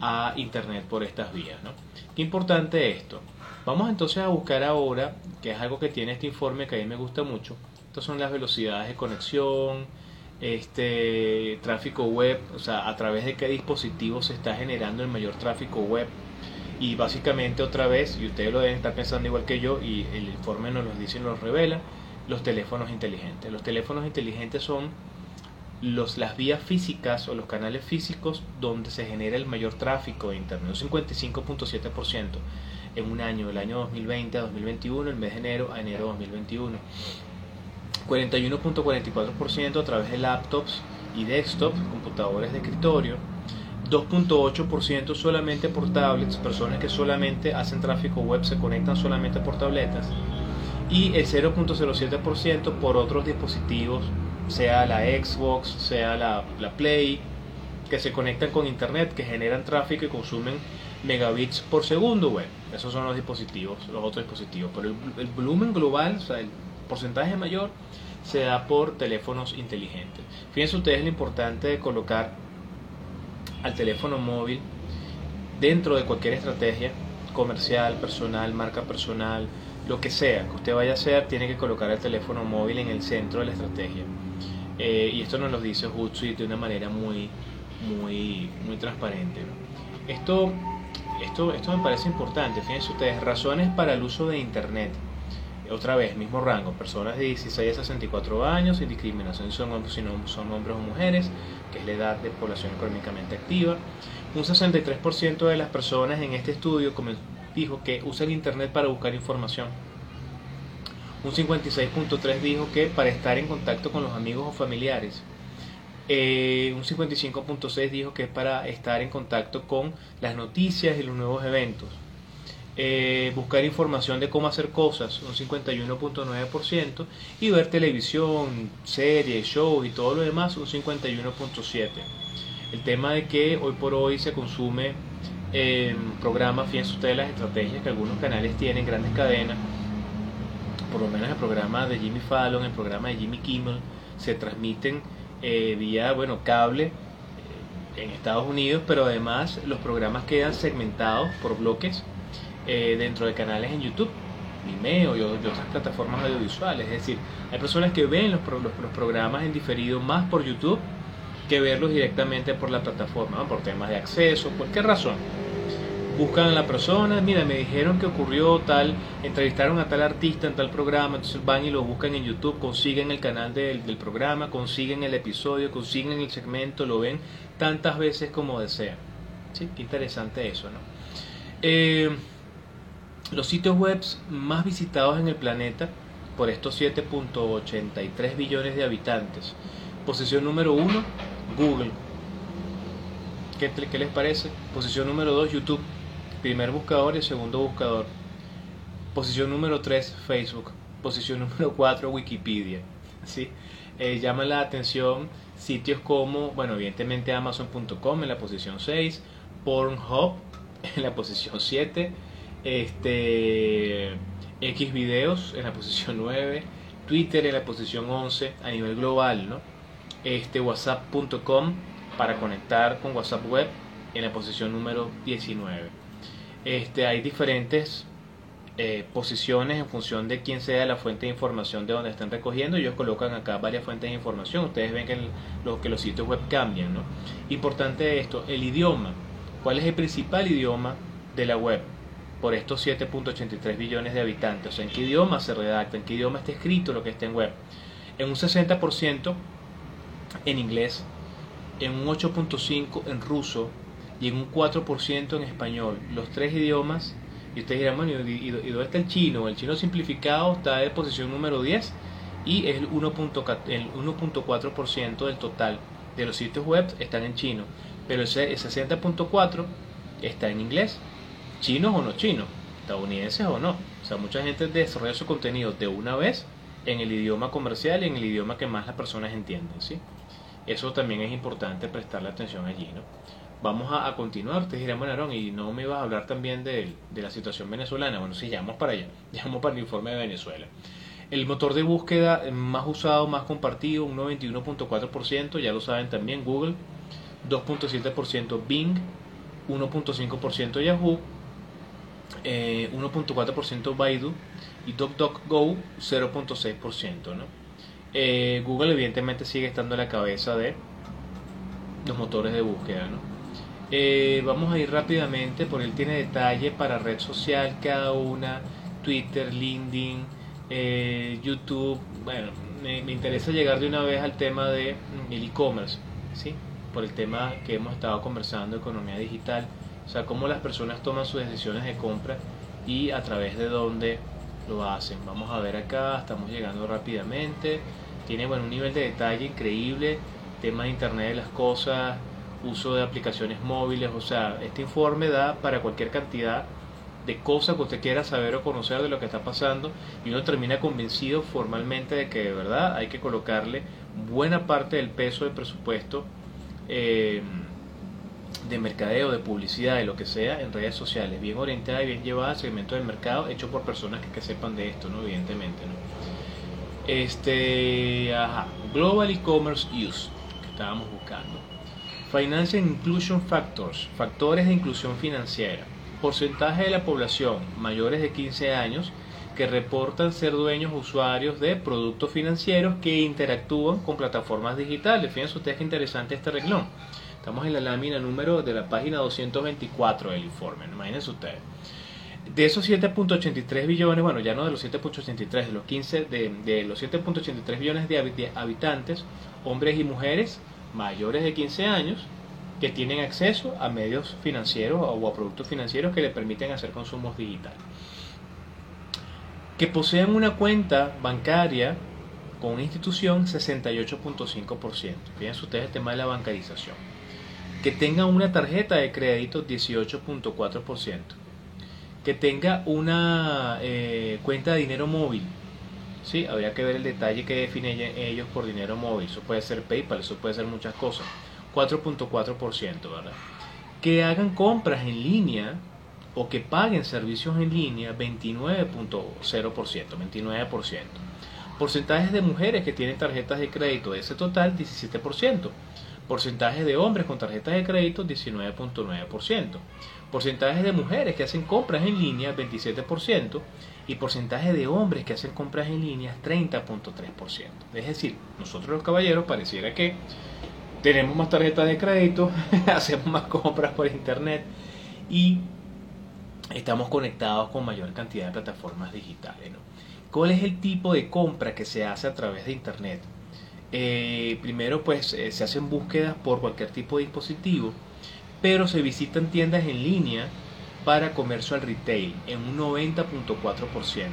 a internet por estas vías. ¿no? Qué importante esto. Vamos entonces a buscar ahora, que es algo que tiene este informe que a mí me gusta mucho. Estas son las velocidades de conexión, este tráfico web, o sea, a través de qué dispositivo se está generando el mayor tráfico web. Y básicamente otra vez, y ustedes lo deben estar pensando igual que yo, y el informe nos lo dice y nos revela, los teléfonos inteligentes. Los teléfonos inteligentes son los, las vías físicas o los canales físicos donde se genera el mayor tráfico de Internet, un 55.7% en un año, el año 2020 a 2021, el mes de enero a enero 2021. 41.44% a través de laptops y desktops, computadores de escritorio. 2.8% solamente por tablets, personas que solamente hacen tráfico web se conectan solamente por tabletas. Y el 0.07% por otros dispositivos sea la Xbox, sea la, Play, que se conectan con Internet, que generan tráfico y consumen megabits por segundo, bueno, esos son los dispositivos, los otros dispositivos, pero el, volumen global, o sea, el porcentaje mayor se da por teléfonos inteligentes. Fíjense ustedes lo importante de colocar al teléfono móvil dentro de cualquier estrategia comercial, personal, marca personal, lo que sea que usted vaya a hacer, tiene que colocar el teléfono móvil en el centro de la estrategia. Eh, y esto nos lo dice Hootsuite de una manera muy, muy, muy transparente. Esto, esto, esto me parece importante. Fíjense ustedes, razones para el uso de Internet. Otra vez, mismo rango, personas de 16 a 64 años, sin discriminación si son, son hombres o mujeres, que es la edad de población económicamente activa. Un 63% de las personas en este estudio dijo que usan Internet para buscar información un 56.3 dijo que para estar en contacto con los amigos o familiares. Eh, un 55.6 dijo que es para estar en contacto con las noticias y los nuevos eventos. Eh, buscar información de cómo hacer cosas, un 51.9%, y ver televisión, series, shows y todo lo demás, un 51.7%. El tema de que hoy por hoy se consume eh, programas, fíjense ustedes las estrategias que algunos canales tienen, grandes cadenas, por lo menos el programa de Jimmy Fallon, el programa de Jimmy Kimmel, se transmiten eh, vía bueno cable eh, en Estados Unidos, pero además los programas quedan segmentados por bloques eh, dentro de canales en YouTube, Vimeo y, otras plataformas audiovisuales. Es decir, hay personas que ven los, los, programas en diferido más por YouTube que verlos directamente por la plataforma, por temas de acceso, ¿por qué razón? Buscan a la persona, mira, me dijeron que ocurrió tal, entrevistaron a tal artista en tal programa, entonces van y lo buscan en YouTube, consiguen el canal del, programa, consiguen el episodio, consiguen el segmento, lo ven tantas veces como desean. ¿Sí? Qué interesante eso, ¿no? Eh, los sitios web más visitados en el planeta por estos 7.83 billones de habitantes. Posición número uno, Google. ¿Qué, ¿Qué, les parece? Posición número 2, YouTube primer buscador y segundo buscador. Posición número 3, Facebook. Posición número 4, Wikipedia. ¿sí? Eh, llama la atención sitios como, bueno, evidentemente Amazon.com en la posición 6, Pornhub en la posición 7, Este, X videos en la posición 9, Twitter en la posición 11 a nivel global, ¿no? Este, whatsapp.com para conectar con WhatsApp web en la posición número 19. Este, hay diferentes eh, posiciones en función de quién sea la fuente de información de donde están recogiendo. Ellos colocan acá varias fuentes de información. Ustedes ven que, lo, que los sitios web cambian. Importante esto, el idioma. ¿Cuál es el principal idioma de la web? Por estos 7.83 billones de habitantes. O sea, en qué idioma se redacta, en qué idioma está escrito lo que está en web. En un 60% en inglés, en un 8.5% en ruso y en un 4% en español. Los tres idiomas y ustedes dirán, bueno, ¿y, dónde está el chino? El chino simplificado está en posición número 10 y es el 1.4% del total de los sitios web están en chino. Pero ese, 60.4 está en inglés, chinos o no chinos, estadounidenses o no. O sea, mucha gente desarrolla su contenido de una vez en el idioma comercial y en el idioma que más las personas entienden, ¿sí? Eso también es importante prestarle atención allí, ¿no? Vamos a, continuar. Ustedes dirán, bueno, y no me ibas a hablar también de, la situación venezolana. Bueno, sí, ya vamos para allá, ya vamos para el informe de Venezuela. El motor de búsqueda más usado, más compartido, un 91.4%, ya lo saben también Google, 2.7% Bing, 1.5% Yahoo, 1.4% eh, Baidu y DuckDuckGo 0.6%. ¿no? Eh, Google evidentemente sigue estando a la cabeza de los motores de búsqueda. ¿no? Eh, vamos a ir rápidamente, por él tiene detalle para red social cada una, Twitter, LinkedIn, eh, YouTube. Bueno, me, interesa llegar de una vez al tema de mm, e-commerce, ¿sí? por el tema que hemos estado conversando, economía digital, o sea, cómo las personas toman sus decisiones de compra y a través de dónde lo hacen. Vamos a ver acá, estamos llegando rápidamente, tiene bueno, un nivel de detalle increíble, tema de Internet de las Cosas, uso de aplicaciones móviles, o sea, este informe da para cualquier cantidad de cosas que usted quiera saber o conocer de lo que está pasando y uno termina convencido formalmente de que de verdad hay que colocarle buena parte del peso del presupuesto eh, de mercadeo, de publicidad, de lo que sea en redes sociales, bien orientada y bien llevada al segmento del mercado, hecho por personas que, que sepan de esto, ¿no? Evidentemente, ¿no? Este, ajá, Global E-Commerce Use, que estábamos buscando. Financial Inclusion Factors, factores de inclusión financiera. Porcentaje de la población mayores de 15 años que reportan ser dueños usuarios de productos financieros que interactúan con plataformas digitales. Fíjense ustedes qué interesante este reglón. Estamos en la lámina número de la página 224 del informe. Imagínense ustedes. De esos 7.83 billones, bueno, ya no de los 7.83, de los 15, de, de los 7.83 billones de habitantes, hombres y mujeres, mayores de 15 años que tienen acceso a medios financieros o a productos financieros que le permiten hacer consumos digitales. Que posean una cuenta bancaria con una institución 68.5%. Fíjense ustedes el tema de la bancarización. Que tenga una tarjeta de crédito 18.4%. Que tenga una eh, cuenta de dinero móvil Sí, habría que ver el detalle que definen ellos por dinero móvil. Eso puede ser PayPal, eso puede ser muchas cosas. 4.4%, ¿verdad? Que hagan compras en línea o que paguen servicios en línea 29.0%, 29%. Porcentajes de mujeres que tienen tarjetas de crédito de ese total, 17%. Porcentajes de hombres con tarjetas de crédito, 19.9%. Porcentajes de mujeres que hacen compras en línea, 27% y porcentaje de hombres que hacen compras en línea 30.3%. Es decir, nosotros los caballeros pareciera que tenemos más tarjetas de crédito, hacemos más compras por internet y estamos conectados con mayor cantidad de plataformas digitales. ¿Cuál es el tipo de compra que se hace a través de internet? Eh, primero pues eh, se hacen búsquedas por cualquier tipo de dispositivo, pero se visitan tiendas en línea para comercio al retail en un 90.4%.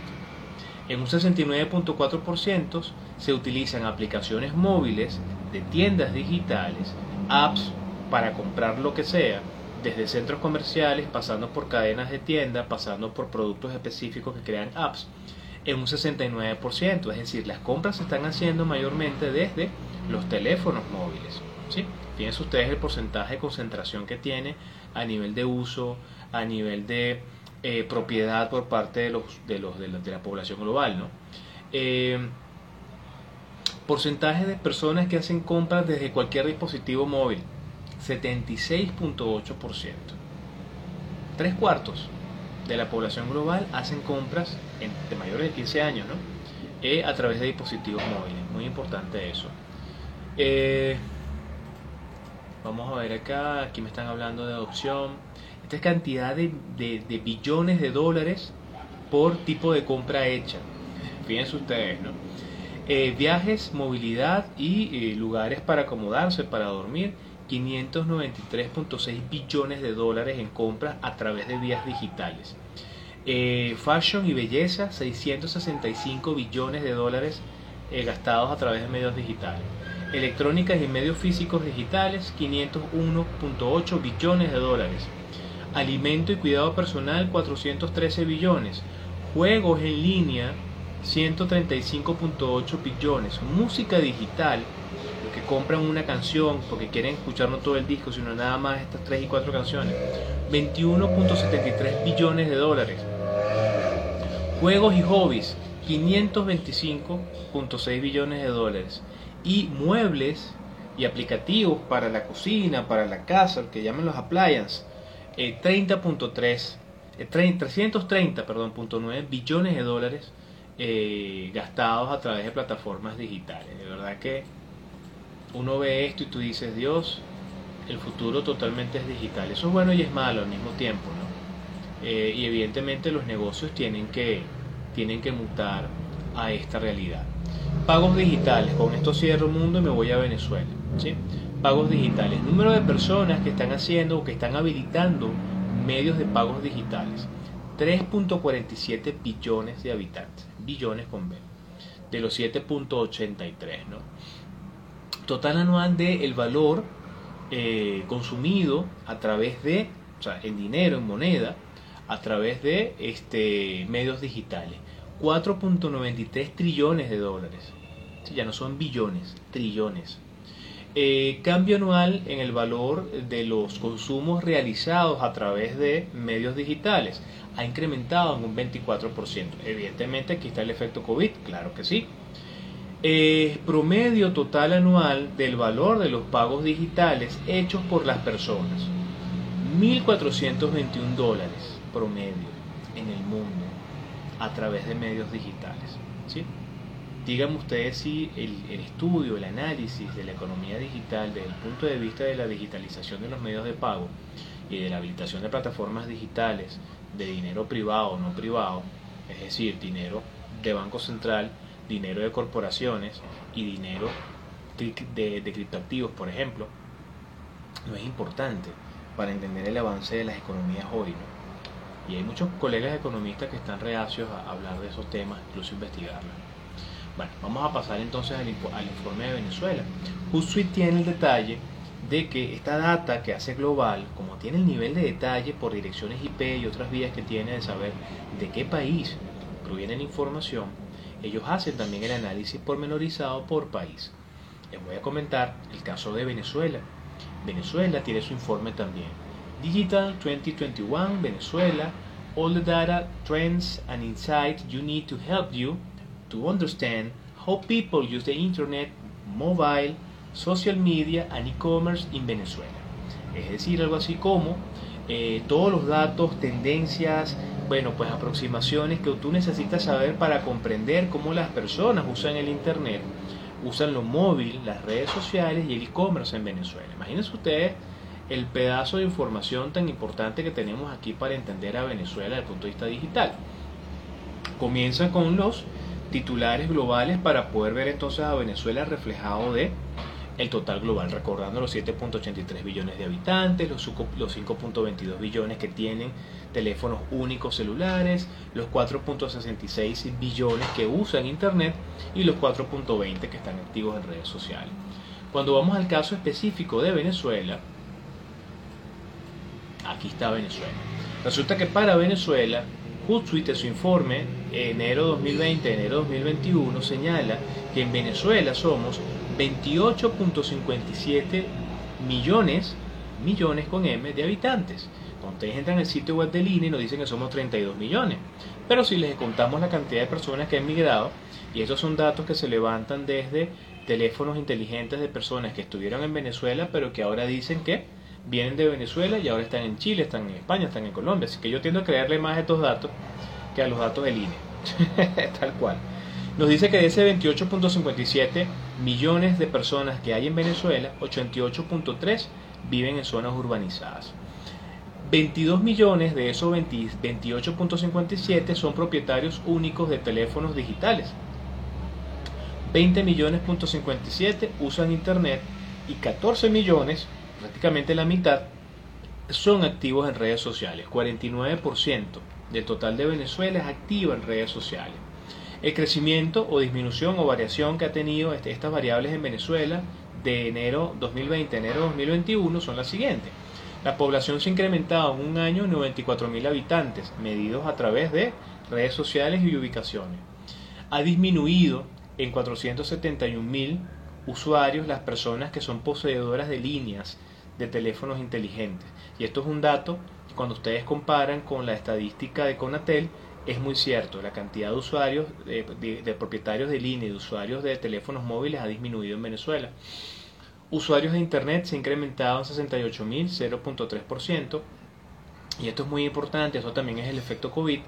En un 69.4% se utilizan aplicaciones móviles de tiendas digitales, apps para comprar lo que sea, desde centros comerciales, pasando por cadenas de tienda, pasando por productos específicos que crean apps, en un 69%. Es decir, las compras se están haciendo mayormente desde los teléfonos móviles. ¿sí? Fíjense ustedes el porcentaje de concentración que tiene a nivel de uso, a nivel de eh, propiedad por parte de, los, de, los, de, la, población global. ¿no? Eh, porcentaje de personas que hacen compras desde cualquier dispositivo móvil, 76.8%. Tres cuartos de la población global hacen compras de mayores de 15 años, ¿no? Eh, a través de dispositivos móviles. Muy importante eso. vamos a ver acá, aquí me están hablando de adopción. Esta es cantidad de, billones de dólares por tipo de compra hecha. Fíjense ustedes, ¿no? Eh, viajes, movilidad y eh, lugares para acomodarse, para dormir, 593.6 billones de dólares en compras a través de vías digitales. Eh, fashion y belleza, 665 billones de dólares gastados a través de medios digitales. Electrónicas y medios físicos digitales, 501.8 billones de dólares alimento y cuidado personal 413 billones, juegos en línea 135.8 billones, música digital, los que compran una canción porque quieren escuchar no todo el disco, sino nada más estas 3 y 4 canciones, 21.73 billones de dólares. Juegos y hobbies, 525.6 billones de dólares. Y muebles y aplicativos para la cocina, para la casa, el que llaman los appliances, 30.3, eh, 330, eh, perdón, billones de dólares eh, gastados a través de plataformas digitales. De verdad que uno ve esto y tú dices, Dios, el futuro totalmente es digital. Eso es bueno y es malo al mismo tiempo, ¿no? y evidentemente los negocios tienen que, tienen que mutar a esta realidad. Pagos digitales, con esto cierro mundo y me voy a Venezuela. ¿sí? Pagos digitales. Número de personas que están haciendo o que están habilitando medios de pagos digitales. 3.47 billones de habitantes. Billones con B. De los 7.83, ¿no? Total anual de el valor eh, consumido a través de, o sea, en dinero, en moneda, a través de este, medios digitales. 4.93 trillones de dólares. ya no son billones, trillones. Eh, cambio anual en el valor de los consumos realizados a través de medios digitales ha incrementado en un 24%. Evidentemente aquí está el efecto COVID, claro que sí. Eh, promedio total anual del valor de los pagos digitales hechos por las personas. 1.421 dólares promedio en el mundo a través de medios digitales. Díganme ustedes si el, estudio, el análisis de la economía digital desde el punto de vista de la digitalización de los medios de pago y de la habilitación de plataformas digitales de dinero privado o no privado, es decir, dinero de Banco Central, dinero de corporaciones y dinero de, de criptoactivos, por ejemplo, no es importante para entender el avance de las economías hoy. Y hay muchos colegas economistas que están reacios a hablar de esos temas, incluso investigarlos. Bueno, vamos a pasar entonces al, informe de Venezuela. Hootsuite tiene el detalle de que esta data que hace global, como tiene el nivel de detalle por direcciones IP y otras vías que tiene de saber de qué país proviene la información, ellos hacen también el análisis pormenorizado por país. Les voy a comentar el caso de Venezuela. Venezuela tiene su informe también. Digital 2021 Venezuela, all the data, trends and insights you need to help you to understand how people use the internet, mobile, social media and e-commerce in Venezuela. Es decir, algo así como eh, todos los datos, tendencias, bueno, pues aproximaciones que tú necesitas saber para comprender cómo las personas usan el internet, usan lo móvil, las redes sociales y el e-commerce en Venezuela. Imagínense ustedes el pedazo de información tan importante que tenemos aquí para entender a Venezuela desde el punto de vista digital. Comienza con los titulares globales para poder ver entonces a Venezuela reflejado de el total global, recordando los 7.83 billones de habitantes, los 5.22 billones que tienen teléfonos únicos celulares, los 4.66 billones que usan Internet y los 4.20 que están activos en redes sociales. Cuando vamos al caso específico de Venezuela, aquí está Venezuela. Resulta que para Venezuela Hootsuite, su informe enero 2020, enero 2021, señala que en Venezuela somos 28.57 millones millones con M de habitantes. Cuando ustedes entran al sitio web del INE nos dicen que somos 32 millones. Pero si les contamos la cantidad de personas que han migrado, y estos son datos que se levantan desde teléfonos inteligentes de personas que estuvieron en Venezuela, pero que ahora dicen que vienen de Venezuela y ahora están en Chile, están en España, están en Colombia. Así que yo tiendo a creerle más a estos datos que a los datos del INE. Tal cual. Nos dice que de ese 28.57 millones de personas que hay en Venezuela, 88.3 viven en zonas urbanizadas. 22 millones de esos 28.57 son propietarios únicos de teléfonos digitales. 20 millones.57 usan internet y 14 millones, prácticamente la mitad, son activos en redes sociales. 49% del total de Venezuela es activo en redes sociales. El crecimiento o disminución o variación que ha tenido este, estas variables en Venezuela de enero 2020 a enero 2021 son las siguientes. La población se ha incrementado en un año en 94.000 habitantes, medidos a través de redes sociales y ubicaciones. Ha disminuido en 471.000 usuarios las personas que son poseedoras de líneas de teléfonos inteligentes. Y esto es un dato que cuando ustedes comparan con la estadística de Conatel, es muy cierto, la cantidad de usuarios, de, propietarios de línea y de usuarios de teléfonos móviles ha disminuido en Venezuela. Usuarios de Internet se ha incrementado en 68.000, 0.3%, y esto es muy importante, eso también es el efecto COVID,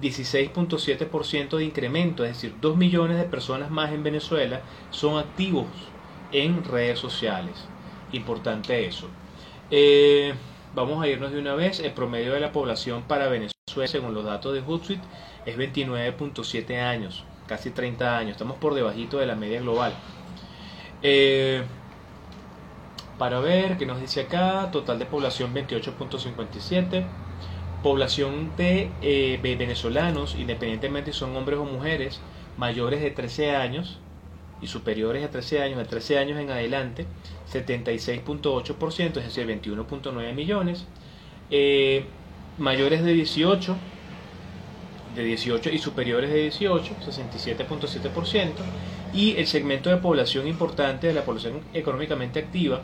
16.7% de incremento, es decir, 2 millones de personas más en Venezuela son activos en redes sociales. Importante eso. Eh, vamos a irnos de una vez. El promedio de la población para Venezuela, según los datos de Hootsuite, es 29.7 años, casi 30 años. Estamos por debajito de la media global. Eh, para ver, ¿qué nos dice acá? Total de población 28.57 población de eh, venezolanos, independientemente si son hombres o mujeres, mayores de 13 años y superiores a 13 años, de 13 años en adelante, 76.8%, es decir, 21.9 millones. Eh, mayores de 18, de 18 y superiores de 18, 67.7%. Y el segmento de población importante de la población económicamente activa,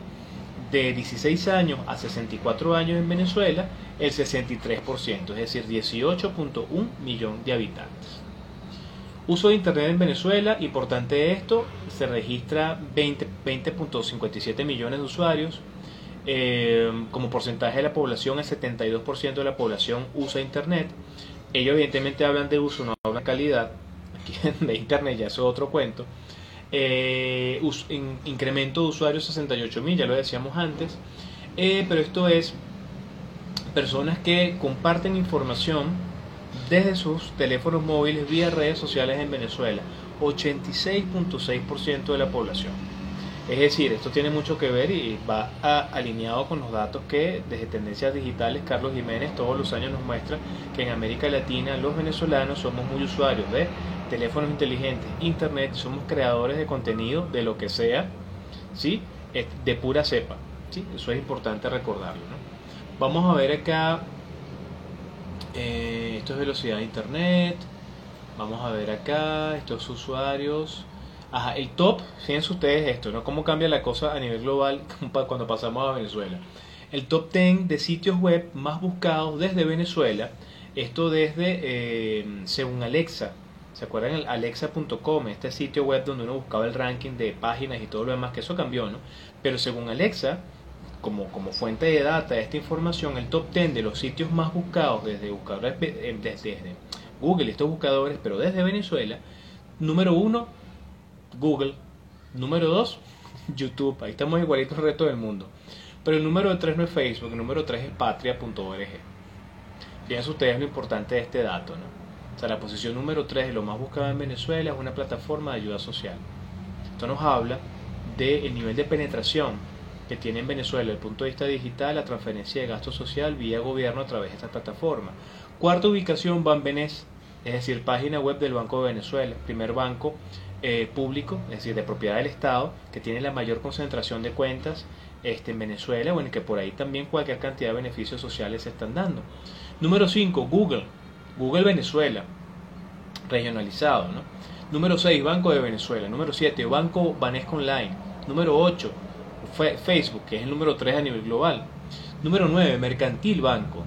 de 16 años a 64 años en Venezuela, el 63%, es decir, 18.1 millón de habitantes. Uso de Internet en Venezuela, importante esto, se registra 20.57 millones de usuarios. Eh, como porcentaje de la población, el 72% de la población usa Internet. Ellos evidentemente hablan de uso, no hablan calidad. Aquí de Internet ya es otro cuento. Eh, incremento de usuarios 68 mil, ya lo decíamos antes, eh, pero esto es personas que comparten información desde sus teléfonos móviles vía redes sociales en Venezuela, 86.6% de la población. Es decir, esto tiene mucho que ver y va alineado con los datos que desde Tendencias Digitales Carlos Jiménez todos los años nos muestra que en América Latina los venezolanos somos muy usuarios de teléfonos inteligentes, internet, somos creadores de contenido de lo que sea, ¿sí? de pura cepa. ¿sí? Eso es importante recordarlo. Vamos a ver acá, eh, esto es velocidad de internet, vamos a ver acá, estos usuarios. Ajá, el top, fíjense ustedes esto, ¿no? Cómo cambia la cosa a nivel global cuando pasamos a Venezuela. El top 10 de sitios web más buscados desde Venezuela, esto desde, eh, según Alexa, ¿Se acuerdan alexa.com, este sitio web donde uno buscaba el ranking de páginas y todo lo demás? Que eso cambió, ¿no? Pero según Alexa, como, como fuente de data de esta información, el top 10 de los sitios más buscados desde buscadores eh, desde, Google estos buscadores, pero desde Venezuela, número 1, Google, número 2, YouTube, ahí estamos igualitos el resto del mundo. Pero el número 3 no es Facebook, el número 3 es patria.org. Fíjense ustedes lo importante de este dato, ¿no? O sea, la posición número 3 de lo más buscado en Venezuela es una plataforma de ayuda social. Esto nos habla del nivel de penetración que tiene en Venezuela desde el punto de vista digital la transferencia de gasto social vía gobierno a través de esta plataforma. Cuarta ubicación, Banbenés, es decir, página web del Banco de Venezuela, primer banco eh, público, es decir, de propiedad del Estado, que tiene la mayor concentración de cuentas este, en Venezuela, bueno, que por ahí también cualquier cantidad de beneficios sociales se están dando. Número 5, Google, Google Venezuela, regionalizado. ¿no? Número 6, Banco de Venezuela. Número 7, Banco Banesco Online. Número 8, Facebook, que es el número 3 a nivel global. Número 9, Mercantil Banco.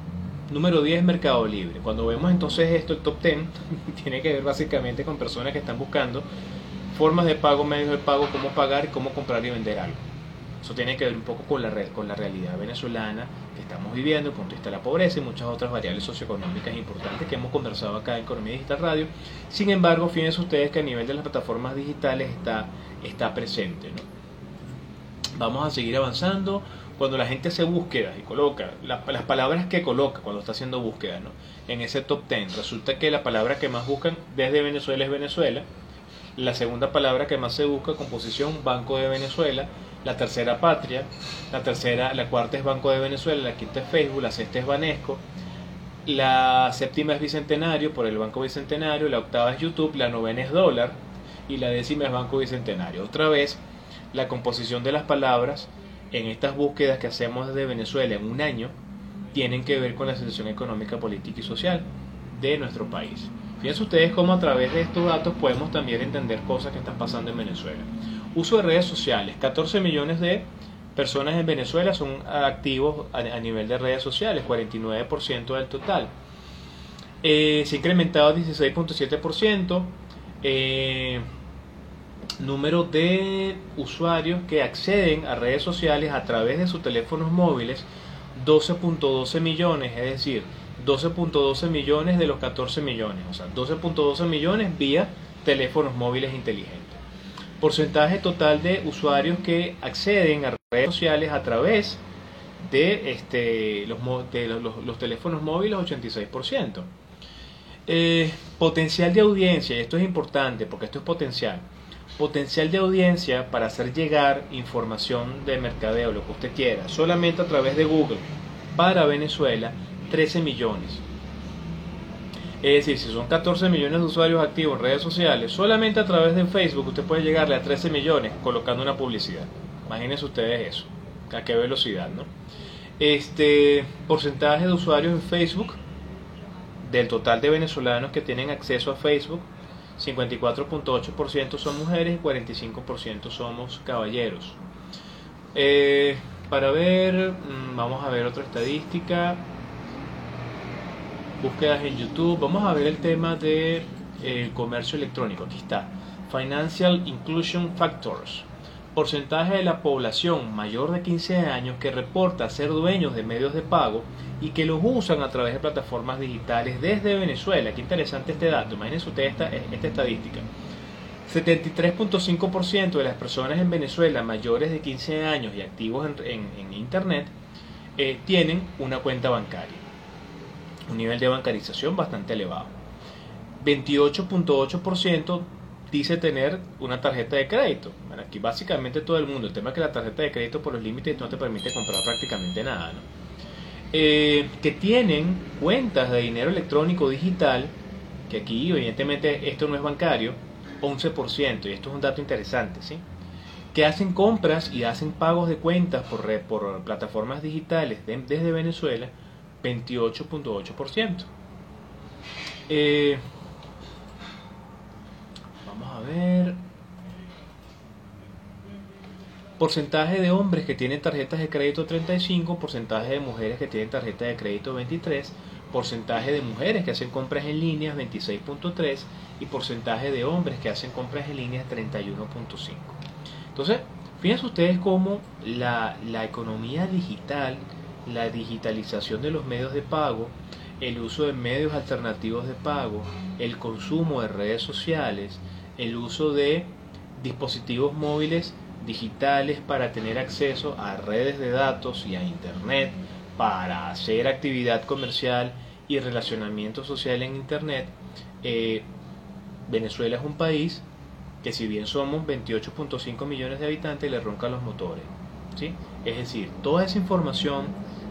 Número 10, Mercado Libre. Cuando vemos entonces esto, el top 10 tiene que ver básicamente con personas que están buscando formas de pago, medios de pago, cómo pagar cómo comprar y vender algo. Eso tiene que ver un poco con la, realidad venezolana que estamos viviendo, con punto de la pobreza y muchas otras variables socioeconómicas importantes que hemos conversado acá en Economía Digital Radio. Sin embargo, fíjense ustedes que a nivel de las plataformas digitales está, está presente. Vamos a seguir avanzando. Cuando la gente hace búsquedas y coloca las palabras que coloca cuando está haciendo búsquedas en ese top 10, resulta que la palabra que más buscan desde Venezuela es Venezuela, la segunda palabra que más se busca, composición, Banco de Venezuela, la tercera Patria, la tercera, la cuarta es Banco de Venezuela, la quinta es Facebook, la sexta es Banesco, la séptima es Bicentenario por el Banco Bicentenario, la octava es YouTube, la novena es Dólar. Y la décima es Banco Bicentenario. Otra vez, la composición de las palabras en estas búsquedas que hacemos desde Venezuela en un año tienen que ver con la situación económica, política y social de nuestro país. Fíjense ustedes cómo a través de estos datos podemos también entender cosas que están pasando en Venezuela. Uso de redes sociales. 14 millones de personas en Venezuela son activos a, nivel de redes sociales, 49% del total. Eh, se ha incrementado 16.7%. Eh, número de usuarios que acceden a redes sociales a través de sus teléfonos móviles, 12.12 millones, es decir, 12.12 millones de los 14 millones, o sea, 12.12 millones vía teléfonos móviles inteligentes. Porcentaje total de usuarios que acceden a redes sociales a través de, este, los, los, teléfonos móviles, 86%. Eh, potencial de audiencia, y esto es importante porque esto es potencial potencial de audiencia para hacer llegar información de mercadeo, lo que usted quiera, solamente a través de Google para Venezuela, 13 millones. Es decir, si son 14 millones de usuarios activos en redes sociales, solamente a través de Facebook usted puede llegarle a 13 millones colocando una publicidad. Imagínense ustedes eso, a qué velocidad, ¿no? Este porcentaje de usuarios en Facebook del total de venezolanos que tienen acceso a Facebook 54.8% son mujeres y 45% somos caballeros. Eh, para ver, mm, vamos a ver otra estadística. Búsquedas en YouTube. Vamos a ver el tema de eh, comercio electrónico. Aquí está. Financial Inclusion Factors porcentaje de la población mayor de 15 años que reporta ser dueños de medios de pago y que los usan a través de plataformas digitales desde Venezuela. Qué interesante este dato. Imagínense ustedes esta, esta estadística. 73.5% de las personas en Venezuela mayores de 15 años y activos en, Internet eh, tienen una cuenta bancaria. Un nivel de bancarización bastante elevado. 28.8% dice tener una tarjeta de crédito. aquí básicamente todo el mundo. El tema es que la tarjeta de crédito por los límites no te permite comprar prácticamente nada. Eh, que tienen cuentas de dinero electrónico digital, que aquí evidentemente esto no es bancario, 11%, y esto es un dato interesante, ¿sí? que hacen compras y hacen pagos de cuentas por, por plataformas digitales desde Venezuela, 28.8%. Eh, ver. Porcentaje de hombres que tienen tarjetas de crédito 35, porcentaje de mujeres que tienen tarjeta de crédito 23, porcentaje de mujeres que hacen compras en línea 26.3 y porcentaje de hombres que hacen compras en línea 31.5. Entonces, fíjense ustedes cómo la, la economía digital, la digitalización de los medios de pago, el uso de medios alternativos de pago, el consumo de redes sociales, el uso de dispositivos móviles digitales para tener acceso a redes de datos y a Internet, para hacer actividad comercial y relacionamiento social en Internet, eh, Venezuela es un país que si bien somos 28.5 millones de habitantes, le roncan los motores. ¿sí? Es decir, toda esa información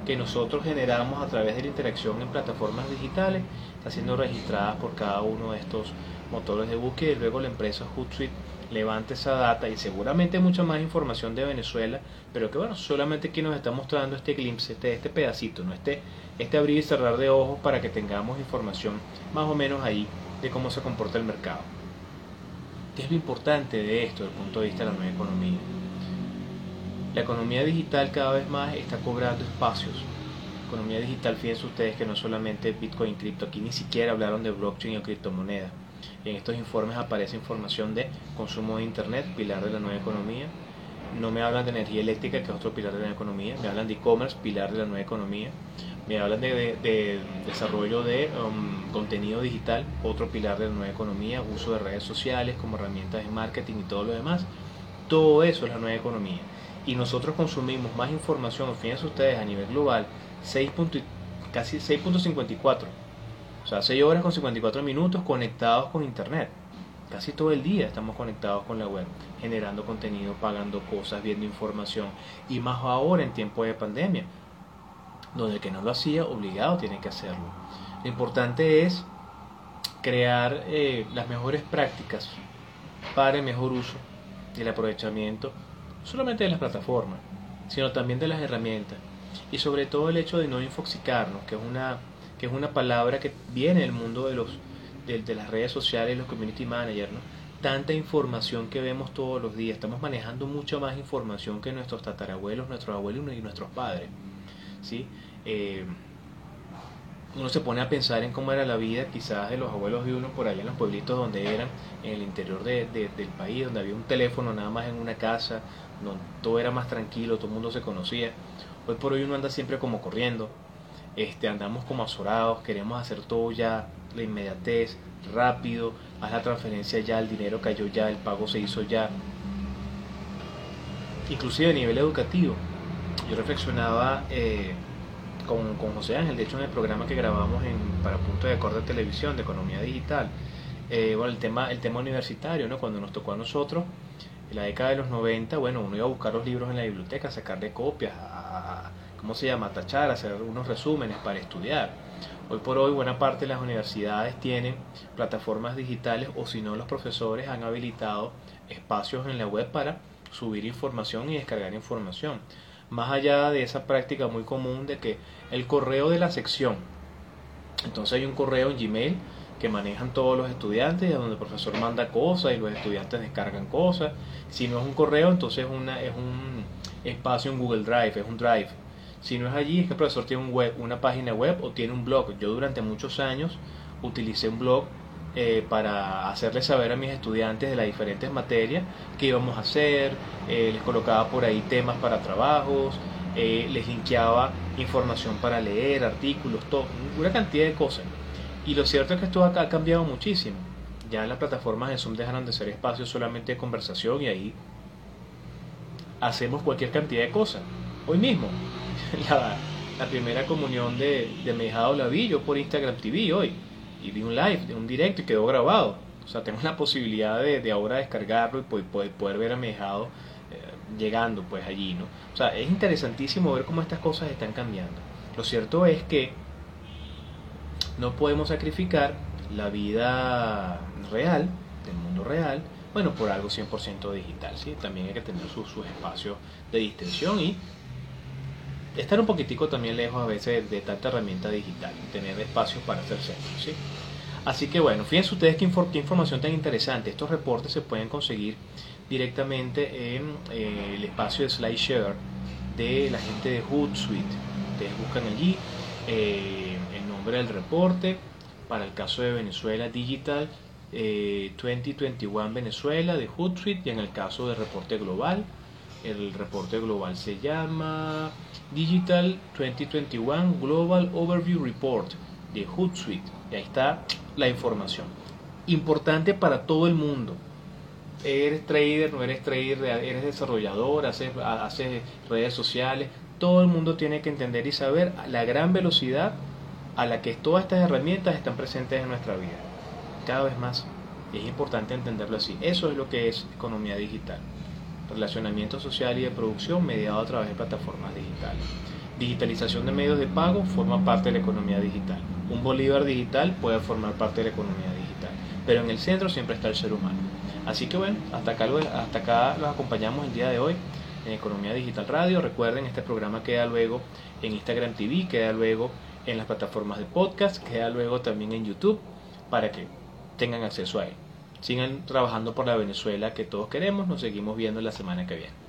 que nosotros generamos a través de la interacción en plataformas digitales está siendo registrada por cada uno de estos motores de búsqueda y luego la empresa Hootsuite levanta esa data y seguramente mucha más información de Venezuela, pero que bueno, solamente aquí nos está mostrando este glimpse, este, este pedacito, ¿no? este, este abrir y cerrar de ojos para que tengamos información más o menos ahí de cómo se comporta el mercado. ¿Qué es lo importante de esto desde el punto de vista de la nueva economía? La economía digital cada vez más está cobrando espacios. Economía digital, fíjense ustedes que no solamente Bitcoin, cripto, aquí ni siquiera hablaron de blockchain o criptomonedas. En estos informes aparece información de consumo de Internet, pilar de la nueva economía. No me hablan de energía eléctrica, que es otro pilar de la nueva economía. Me hablan de e-commerce, pilar de la nueva economía. Me hablan de, desarrollo de um, contenido digital, otro pilar de la nueva economía. Uso de redes sociales como herramientas de marketing y todo lo demás. Todo eso es la nueva economía. Y nosotros consumimos más información, fíjense ustedes, a nivel global, 6. casi 6.54 o sea, 6 horas con 54 minutos conectados con Internet. Casi todo el día estamos conectados con la web, generando contenido, pagando cosas, viendo información. Y más ahora en tiempo de pandemia, donde el que no lo hacía, obligado tiene que hacerlo. Lo importante es crear eh, las mejores prácticas para el mejor uso y el aprovechamiento, no solamente de las plataformas, sino también de las herramientas. Y sobre todo el hecho de no infoxicarnos, que es una que es una palabra que viene del mundo de, los, de, las redes sociales, los community managers, ¿no? tanta información que vemos todos los días, estamos manejando mucha más información que nuestros tatarabuelos, nuestros abuelos y nuestros padres. ¿sí? Eh, uno se pone a pensar en cómo era la vida quizás de los abuelos de uno por allá en los pueblitos donde eran, en el interior del país, donde había un teléfono nada más en una casa, donde todo era más tranquilo, todo el mundo se conocía. Hoy por hoy uno anda siempre como corriendo, este, andamos como azorados, queremos hacer todo ya, la inmediatez, rápido, haz la transferencia ya, el dinero cayó ya, el pago se hizo ya. Inclusive a nivel educativo, yo reflexionaba eh, con, con, José Ángel, de hecho en el programa que grabamos en, para Punto de Acorde de Televisión de Economía Digital, eh, bueno, el tema, el tema universitario, ¿no? cuando nos tocó a nosotros, en la década de los 90, bueno, uno iba a buscar los libros en la biblioteca, sacarle copias, a ¿cómo se llama? Tachar, hacer unos resúmenes para estudiar. Hoy por hoy buena parte de las universidades tienen plataformas digitales o si no los profesores han habilitado espacios en la web para subir información y descargar información. Más allá de esa práctica muy común de que el correo de la sección, entonces hay un correo en Gmail que manejan todos los estudiantes, donde el profesor manda cosas y los estudiantes descargan cosas. Si no es un correo, entonces una, es un espacio en Google Drive, es un Drive si no es allí, es que el profesor tiene una página web o tiene un blog. Yo durante muchos años utilicé un blog eh, para hacerles saber a mis estudiantes de las diferentes materias que íbamos a hacer, eh, les colocaba por ahí temas para trabajos, eh, les linkeaba información para leer, artículos, todo, una cantidad de cosas. Y lo cierto es que esto ha cambiado muchísimo. Ya las plataformas de Zoom dejaron de ser espacios solamente de conversación y ahí hacemos cualquier cantidad de cosas. Hoy mismo la, primera comunión de, de Mejado la vi yo por Instagram TV hoy. Y vi un live, un directo y quedó grabado. O sea, tengo la posibilidad de, de ahora descargarlo y poder, poder ver a Mejado eh, llegando pues allí, ¿no? O sea, es interesantísimo ver cómo estas cosas están cambiando. Lo cierto es que no podemos sacrificar la vida real, del mundo real, bueno, por algo 100% digital, ¿sí? También hay que tener sus, sus espacios de distensión y estar un poquitico también lejos a veces de tanta herramienta digital, tener espacios para hacer centros, ¿sí? Así que bueno, fíjense ustedes qué, información tan interesante. Estos reportes se pueden conseguir directamente en eh, el espacio de SlideShare de la gente de Hootsuite. Ustedes buscan allí eh, el nombre del reporte para el caso de Venezuela Digital 2021 eh, Venezuela de Hootsuite y en el caso del reporte global el reporte global se llama Digital 2021 Global Overview Report de Hootsuite. Y ahí está la información. Importante para todo el mundo. Eres trader, no eres trader, eres desarrollador, haces, haces redes sociales. Todo el mundo tiene que entender y saber la gran velocidad a la que todas estas herramientas están presentes en nuestra vida. Cada vez más. Y es importante entenderlo así. Eso es lo que es economía digital relacionamiento social y de producción mediado a través de plataformas digitales. Digitalización de medios de pago forma parte de la economía digital. Un bolívar digital puede formar parte de la economía digital, pero en el centro siempre está el ser humano. Así que bueno, hasta acá, hasta acá los acompañamos el día de hoy en Economía Digital Radio. Recuerden, este programa queda luego en Instagram TV, queda luego en las plataformas de podcast, queda luego también en YouTube para que tengan acceso a él sigan trabajando por la Venezuela que todos queremos. Nos seguimos viendo la semana que viene.